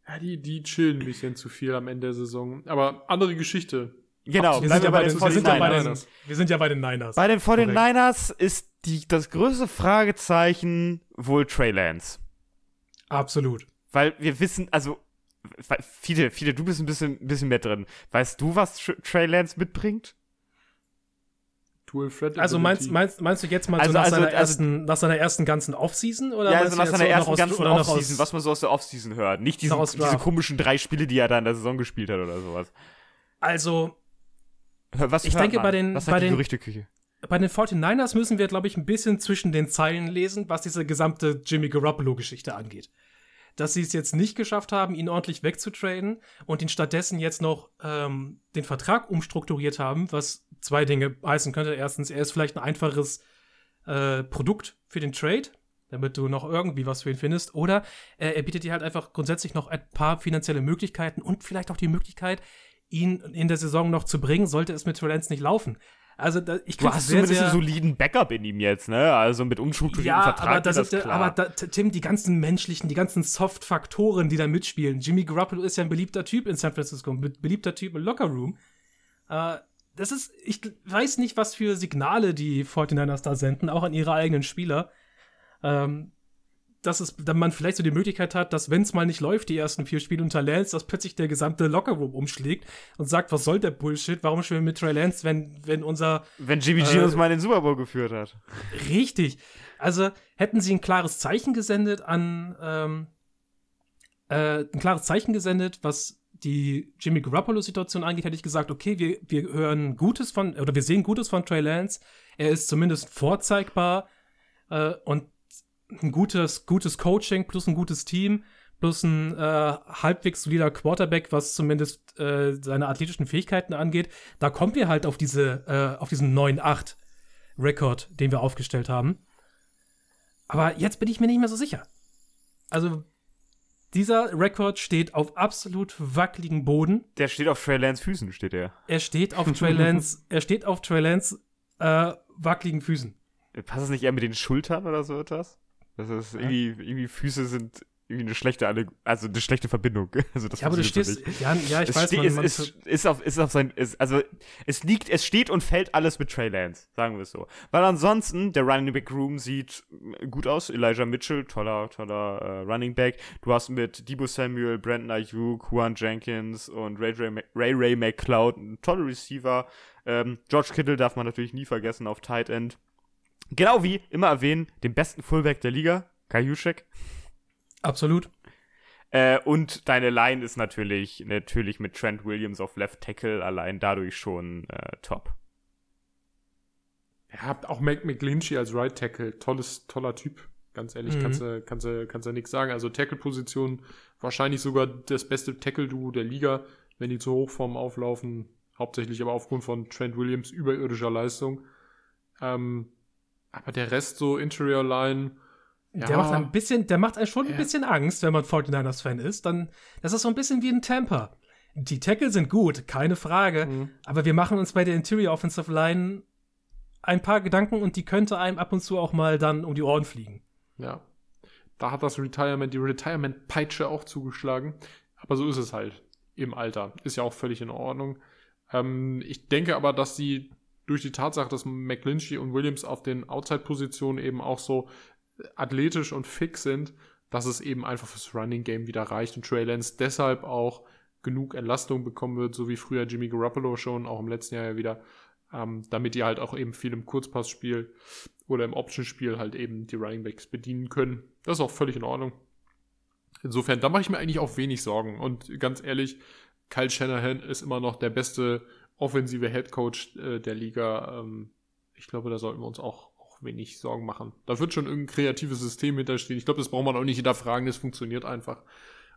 Ja, die, die chillen ein bisschen zu viel am Ende der Saison. Aber andere Geschichte. Genau, Wir sind, ja bei den, wir, sind ja bei 49ers. den, wir sind ja bei den Niners. Bei den 49ers ist die, das größte Fragezeichen wohl Trey Lance. Absolut. Weil wir wissen, also, viele, viele, du bist ein bisschen, ein bisschen mehr drin. Weißt du, was Tr- Trey Lance mitbringt? Dual Threat Also meinst, meinst, meinst du jetzt mal Also- so nach, also- seiner also- ersten, nach seiner ersten ganzen Offseason? Oder ja, also nach seiner so ersten aus- ganzen Offseason, was man so aus der Offseason hört. Nicht diesen, diese komischen drei Spiele, die er da in der Saison gespielt hat oder sowas. Also, Was Ich denke, man? bei den- was bei die den- Gerüchteküche? bei den 49ers müssen wir, glaube ich, ein bisschen zwischen den Zeilen lesen, was diese gesamte Jimmy Garoppolo-Geschichte angeht. Dass sie es jetzt nicht geschafft haben, ihn ordentlich wegzutraden und ihn stattdessen jetzt noch ähm, den Vertrag umstrukturiert haben, was zwei Dinge heißen könnte. Erstens, er ist vielleicht ein einfaches äh, Produkt für den Trade, damit du noch irgendwie was für ihn findest. Oder äh, er bietet dir halt einfach grundsätzlich noch ein paar finanzielle Möglichkeiten und vielleicht auch die Möglichkeit, ihn in der Saison noch zu bringen, sollte es mit Trey Lance nicht laufen. Also da, ich Du hast sehr, zumindest sehr, einen soliden Backup in ihm jetzt, ne? Also mit unstrukturiertem ja, Vertrag aber, das geht das ist, klar. aber da, Tim, die ganzen menschlichen, die ganzen Soft-Faktoren, die da mitspielen. Jimmy Garoppolo ist ja ein beliebter Typ in San Francisco, ein be- beliebter Typ im Lockerroom. Äh, das ist, ich weiß nicht, was für Signale die 49ers da senden, auch an ihre eigenen Spieler. Ähm, dass es, dann man vielleicht so die Möglichkeit hat, dass wenn es mal nicht läuft, die ersten vier Spiele unter Lance, dass plötzlich der gesamte Lockerroom umschlägt und sagt, was soll der Bullshit? Warum spielen wir mit Trey Lance, wenn, wenn unser Wenn Jimmy Äh, G uns mal in den Super Bowl geführt hat. Richtig. Also hätten sie ein klares Zeichen gesendet an ähm, äh, ein klares Zeichen gesendet, was die Jimmy Garoppolo-Situation angeht, hätte ich gesagt, okay, wir, wir hören Gutes von, oder wir sehen Gutes von Trey Lance. Er ist zumindest vorzeigbar äh, und ein gutes, gutes Coaching plus ein gutes Team plus ein äh, halbwegs solider Quarterback, was zumindest äh, seine athletischen Fähigkeiten angeht. Da kommen wir halt auf diese, äh, auf diesen 9-8 Rekord, den wir aufgestellt haben. Aber jetzt bin ich mir nicht mehr so sicher. Also, dieser Rekord steht auf absolut wackeligen Boden. Der steht auf Trey Lance Füßen, steht er. Er steht auf Trey Lance, er steht auf Trey Lance äh, wackeligen Füßen. Passt es nicht eher mit den Schultern oder so etwas? Das ist irgendwie, irgendwie Füße sind irgendwie eine schlechte, Alle- also eine schlechte Verbindung. Also das Ja, aber du stehst, ja, ja, ich es weiß, steht, man, man, ist, ist, auf, ist auf sein, ist, also es liegt, es steht und fällt alles mit Trey Lance, sagen wir es so. Weil ansonsten, der Running Back Room sieht gut aus. Elijah Mitchell, toller, toller äh, Running Back. Du hast mit Debo Samuel, Brandon Ayuk, Juan Jenkins und Ray Ray, Ray, Ray McCloud, ein toller Receiver. Ähm, George Kittle darf man natürlich nie vergessen auf Tight End. Genau wie, immer erwähnen, den besten Fullback der Liga, Kai Juszczyk. absolut. Äh, und deine Line ist natürlich, natürlich mit Trent Williams auf Left Tackle allein dadurch schon äh, top. Ihr habt auch Mac McGlinchey als Right Tackle. Tolles, toller Typ. Ganz ehrlich, Mhm. kannst du kannst, du- kannst du nichts sagen. Also Tackle-Position wahrscheinlich sogar das beste Tackle-Duo der Liga, wenn die zur Hochform auflaufen. Hauptsächlich aber aufgrund von Trent Williams überirdischer Leistung. Ähm, aber der Rest so Interior Line. Der macht ein bisschen, der macht einem schon ein Ja. bisschen Angst, wenn man 49ers-Fan ist. Dann, das ist so ein bisschen wie ein Tampa. Die Tackle sind gut, keine Frage. Mhm. Aber wir machen uns bei der Interior Offensive Line ein paar Gedanken und die könnte einem ab und zu auch mal dann um die Ohren fliegen. Ja. Da hat das Retirement, die Retirement-Peitsche auch zugeschlagen. Aber so ist es halt im Alter. Ist ja auch völlig in Ordnung. Ähm, ich denke aber, dass sie durch die Tatsache, dass McClinchy und Williams auf den Outside-Positionen eben auch so athletisch und fix sind, dass es eben einfach fürs Running Game wieder reicht und Trey Lance deshalb auch genug Entlastung bekommen wird, so wie früher Jimmy Garoppolo schon, auch im letzten Jahr ja wieder, ähm, damit die halt auch eben viel im Kurzpassspiel oder im Option-Spiel halt eben die Running Backs bedienen können. Das ist auch völlig in Ordnung. Insofern, da mache ich mir eigentlich auch wenig Sorgen. Und ganz ehrlich, Kyle Shanahan ist immer noch der beste offensive Head Coach äh, der Liga. Ähm, ich glaube, da sollten wir uns auch, auch wenig Sorgen machen. Da wird schon irgendein kreatives System hinterstehen. Ich glaube, das braucht man auch nicht hinterfragen, das funktioniert einfach.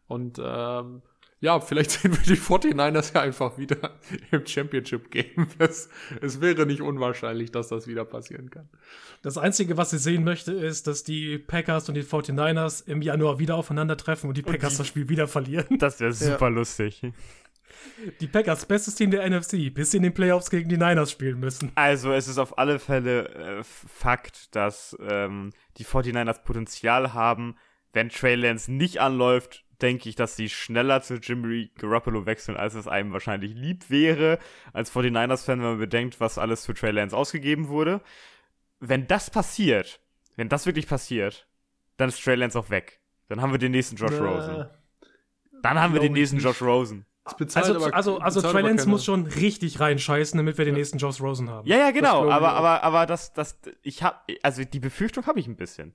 Und ähm, ja, vielleicht sehen wir die 49ers ja einfach wieder im Championship-Game. Es, es wäre nicht unwahrscheinlich, dass das wieder passieren kann. Das Einzige, was ich sehen möchte, ist, dass die Packers und die 49ers im Januar wieder aufeinandertreffen und die Packers die- das Spiel wieder verlieren. Das wäre super lustig. Die Packers, bestes Team der NFC, bis sie in den Playoffs gegen die Niners spielen müssen. Also es ist auf alle Fälle äh, Fakt, dass ähm, die 49ers Potenzial haben. Wenn Trey Lance nicht anläuft, denke ich, dass sie schneller zu Jimmy Garoppolo wechseln, als es einem wahrscheinlich lieb wäre. Als 49ers-Fan, wenn man bedenkt, was alles für Trey Lance ausgegeben wurde. Wenn das passiert, wenn das wirklich passiert, dann ist Trey Lance auch weg. Dann haben wir den nächsten Josh Rosen. Dann haben wir den nächsten nicht. Josh Rosen. Bezahlt Also, aber- also, also bezahlt Trey Lance muss schon richtig reinscheißen, damit wir den nächsten Josh Rosen haben. Ja, ja, genau. Aber, aber, aber das, das, ich hab, also die Befürchtung habe ich ein bisschen.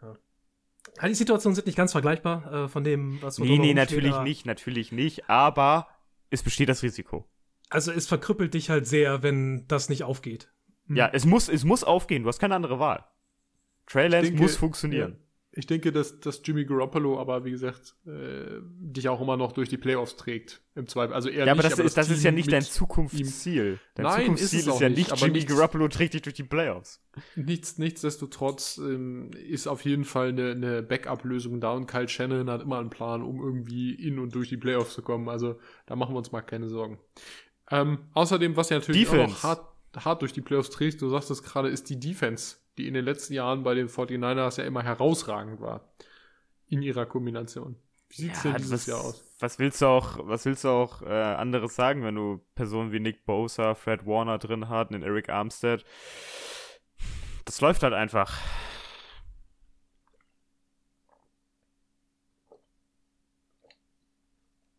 Ja, Die Situationen sind nicht ganz vergleichbar äh, von dem, was so Nee, nee, natürlich aber- nicht, natürlich nicht, aber es besteht das Risiko. Also es verkrüppelt dich halt sehr, wenn das nicht aufgeht. Ja, es muss, es muss aufgehen, du hast keine andere Wahl. Trey Lance denke, muss funktionieren. Ich denke, dass, dass Jimmy Garoppolo aber, wie gesagt, äh, dich auch immer noch durch die Playoffs trägt. Im Zweifel. Also eher Ja, aber nicht, das, ist, das ist ja nicht dein Zukunftsziel. Dein Nein, Zukunftsziel ist ist, es auch ja nicht, aber Jimmy nichts- Garoppolo trägt dich durch die Playoffs. Nichts, nichtsdestotrotz ähm, ist auf jeden Fall eine, eine Backup-Lösung da und Kyle Shannon hat immer einen Plan, um irgendwie in und durch die Playoffs zu kommen. Also da machen wir uns mal keine Sorgen. Ähm, außerdem, was ja natürlich auch Defense. noch hart, hart durch die Playoffs trägt, du sagst es gerade, ist die Defense, die in den letzten Jahren bei den 49ers ja immer herausragend war. In ihrer Kombination. Wie sieht es denn dieses was, Jahr aus? was willst du auch, was willst du auch äh, anderes sagen, wenn du Personen wie Nick Bosa, Fred Warner drin hast, den Eric Armstead? Das läuft halt einfach.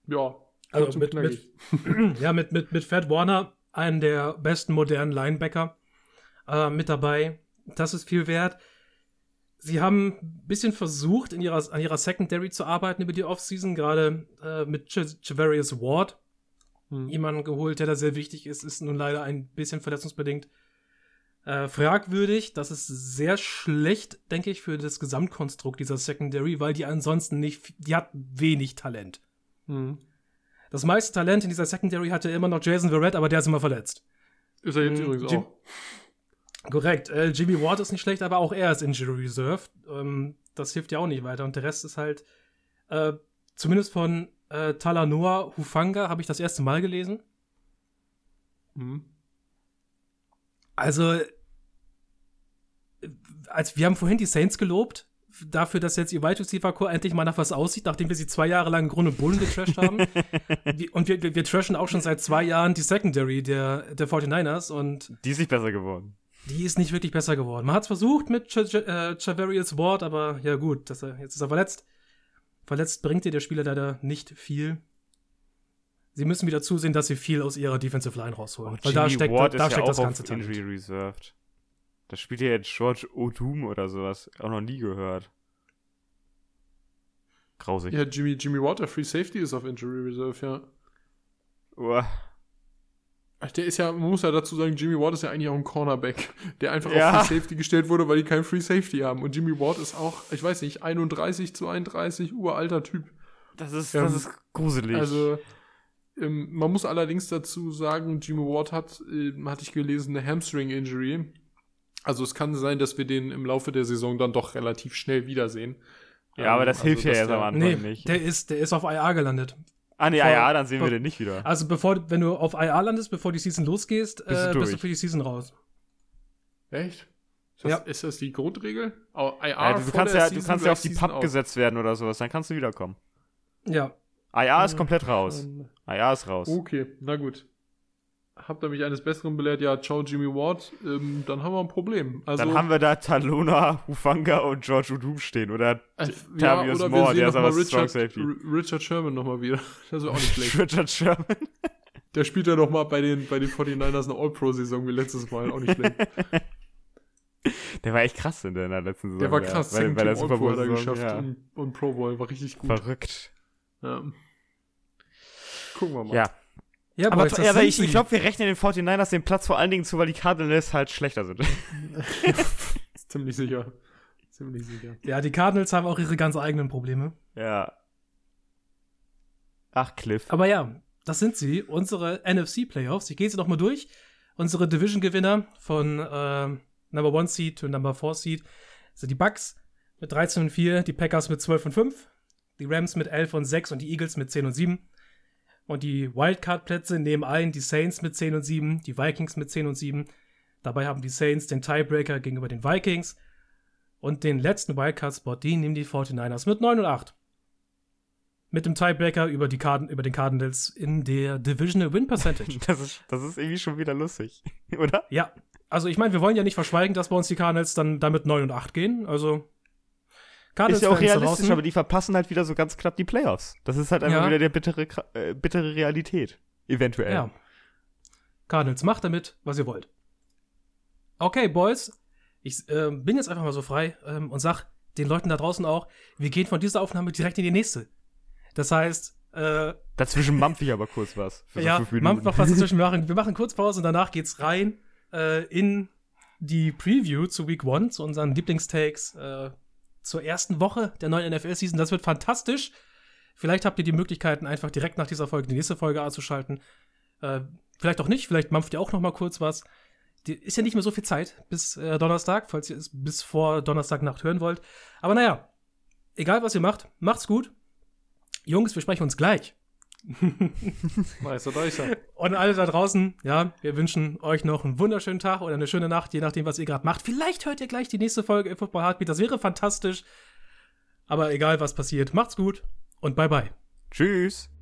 Ja, Also mit- knackig. ja, mit, mit, mit Fred Warner, einen der besten modernen Linebacker, äh, mit dabei. Das ist viel wert. Sie haben ein bisschen versucht, in ihrer, an ihrer Secondary zu arbeiten über die Offseason, gerade äh, mit Javarius Ward. Hm. Jemanden geholt, der da sehr wichtig ist, ist nun leider ein bisschen verletzungsbedingt äh, fragwürdig. Das ist sehr schlecht, denke ich, für das Gesamtkonstrukt dieser Secondary, weil die ansonsten nicht, die hat wenig Talent. Hm. Das meiste Talent in dieser Secondary hatte immer noch Jason Verrett, aber der ist immer verletzt. Ist er jetzt Hm, übrigens auch. Korrekt. Äh, Jimmy Ward ist nicht schlecht, aber auch er ist Injury Reserve. Ähm, das hilft ja auch nicht weiter. Und der Rest ist halt, äh, zumindest von äh, Talanoa Hufanga habe ich das erste Mal gelesen. Hm. Also, äh, als wir haben vorhin die Saints gelobt, dafür, dass jetzt ihr Wide Receiver Core endlich mal nach was aussieht, nachdem wir sie zwei Jahre lang im Grunde Bullen getrashed haben. Und wir, wir, wir trashen auch schon seit zwei Jahren die Secondary der, der 49ers und Die ist nicht besser geworden. Die ist nicht wirklich besser geworden. Man hat es versucht mit Ch Ch äh, Chavarius Ward, aber ja gut, dass er, jetzt ist er verletzt. Verletzt bringt dir der Spieler leider nicht viel. Sie müssen wieder zusehen, dass sie viel aus ihrer Defensive Line rausholen. weil da Jimmy steckt, Ward da ist steckt ja das auch ganze auf Talent. Injury Reserved. Da spielt ja jetzt George Odum oder sowas. Auch noch nie gehört. Grausig. Ja, Jimmy, Jimmy Water, Free Safety ist auf Injury Reserve, ja. Uah. Der ist ja, man muss ja dazu sagen, Jimmy Ward ist ja eigentlich auch ein Cornerback, der einfach Ja. auf Free Safety gestellt wurde, weil die kein Free Safety haben. Und Jimmy Ward ist auch, ich weiß nicht, 31 zu 31, uralter Typ. Das ist, Ähm, das ist gruselig. Also, ähm, man muss allerdings dazu sagen, Jimmy Ward hat, äh, hatte ich gelesen, eine Hamstring-Injury. Also es kann sein, dass wir den im Laufe der Saison dann doch relativ schnell wiedersehen. ja, aber Ähm, das also, hilft ja dass erst der- am Anfang Nee, nicht. der ist, der ist auf IR gelandet. Ah, vor- ja, dann sehen wir den nicht wieder. Also bevor, wenn du auf IR landest, bevor die Season losgehst, Bist du äh, bist du durch. für die Season raus. Echt? Ist das, Ja. ist das die Grundregel? Oh, IR ja, du, du kannst ja, du Season kannst ja auf die Pub out. gesetzt werden oder sowas, dann kannst du wiederkommen. Ja. IA ist komplett raus. Ähm, IA ist raus. Okay, na gut. Habt ihr mich eines Besseren belehrt? Ja, ciao Jimmy Ward. Ähm, dann haben wir ein Problem. Also, dann haben wir da Talona, Hufanga und George Udum stehen. Oder äh, Tavius oder Moore, der ist noch mal aber Strong Richard, Safety. R- Richard Sherman nochmal wieder. Das wäre auch nicht schlecht. Richard Sherman. Der spielt ja noch mal bei den, bei den 49ers eine All-Pro-Saison wie letztes Mal. Auch nicht schlecht. Der war echt krass in der, letzten Saison. Der war ja. krass. Second bei der Team Super er Bowl-Saison, geschafft ja. und, und Pro Bowl. War richtig gut. Verrückt. Ja. Gucken wir mal. Ja, Ja, aber, Boys, das ja, aber ich, ich glaube, wir rechnen den 49ers den Platz vor allen Dingen zu, weil die Cardinals halt schlechter sind. Ist ziemlich sicher. Ziemlich sicher. Ja, die Cardinals haben auch ihre ganz eigenen Probleme. ja. Ach, Cliff. Aber ja, das sind sie, unsere NFC-Playoffs. Ich gehe sie noch mal durch. Unsere Division-Gewinner von äh, Number 1 Seed to Number 4 Seed sind die Bucks mit 13 und 4, die Packers mit 12 und 5, die Rams mit 11 und 6 und die Eagles mit 10 und 7. Und die Wildcard-Plätze nehmen ein die Saints mit 10 und 7, die Vikings mit 10 und 7. Dabei haben die Saints den Tiebreaker gegenüber den Vikings. Und den letzten Wildcard-Spot, den nehmen die 49ers mit 9 und 8 mit dem Tiebreaker über, die Card über den Cardinals in der Divisional Win Percentage. Das ist, das ist irgendwie schon wieder lustig, oder? ja, also ich meine, wir wollen ja nicht verschweigen, dass bei uns die Cardinals dann damit 9 und 8 gehen. Also Ist ja auch da realistisch, draußen, aber die verpassen halt wieder so ganz knapp die Playoffs. Das ist halt einfach Ja. wieder der bittere, äh, bittere Realität. Eventuell. Ja. Cardinals, macht damit, was ihr wollt. Okay, Boys, ich äh, bin jetzt einfach mal so frei ähm, und sag den Leuten da draußen auch, wir gehen von dieser Aufnahme direkt in die nächste. Das heißt, äh, Dazwischen mampfe ich aber kurz was. Für so ja, man Minuten. noch was dazwischen machen. Wir machen kurz Pause und danach geht's rein äh, in die Preview zu Week One, zu unseren Lieblingstakes, äh, zur ersten Woche der neuen NFL-Season. Das wird fantastisch. Vielleicht habt ihr die Möglichkeiten, einfach direkt nach dieser Folge die nächste Folge anzuschalten. Äh, vielleicht auch nicht, vielleicht mampft ihr auch noch mal kurz was. Die ist ja nicht mehr so viel Zeit bis äh, Donnerstag, falls ihr es bis vor Donnerstagnacht hören wollt. Aber naja, egal was ihr macht, macht's gut. Jungs, wir sprechen uns gleich. Meister Deicher. Und alle da draußen, ja, wir wünschen euch noch einen wunderschönen Tag oder eine schöne Nacht, je nachdem, was ihr gerade macht. Vielleicht hört ihr gleich die nächste Folge im Football Heartbeat, das wäre fantastisch. Aber egal, was passiert, macht's gut und bye bye. Tschüss.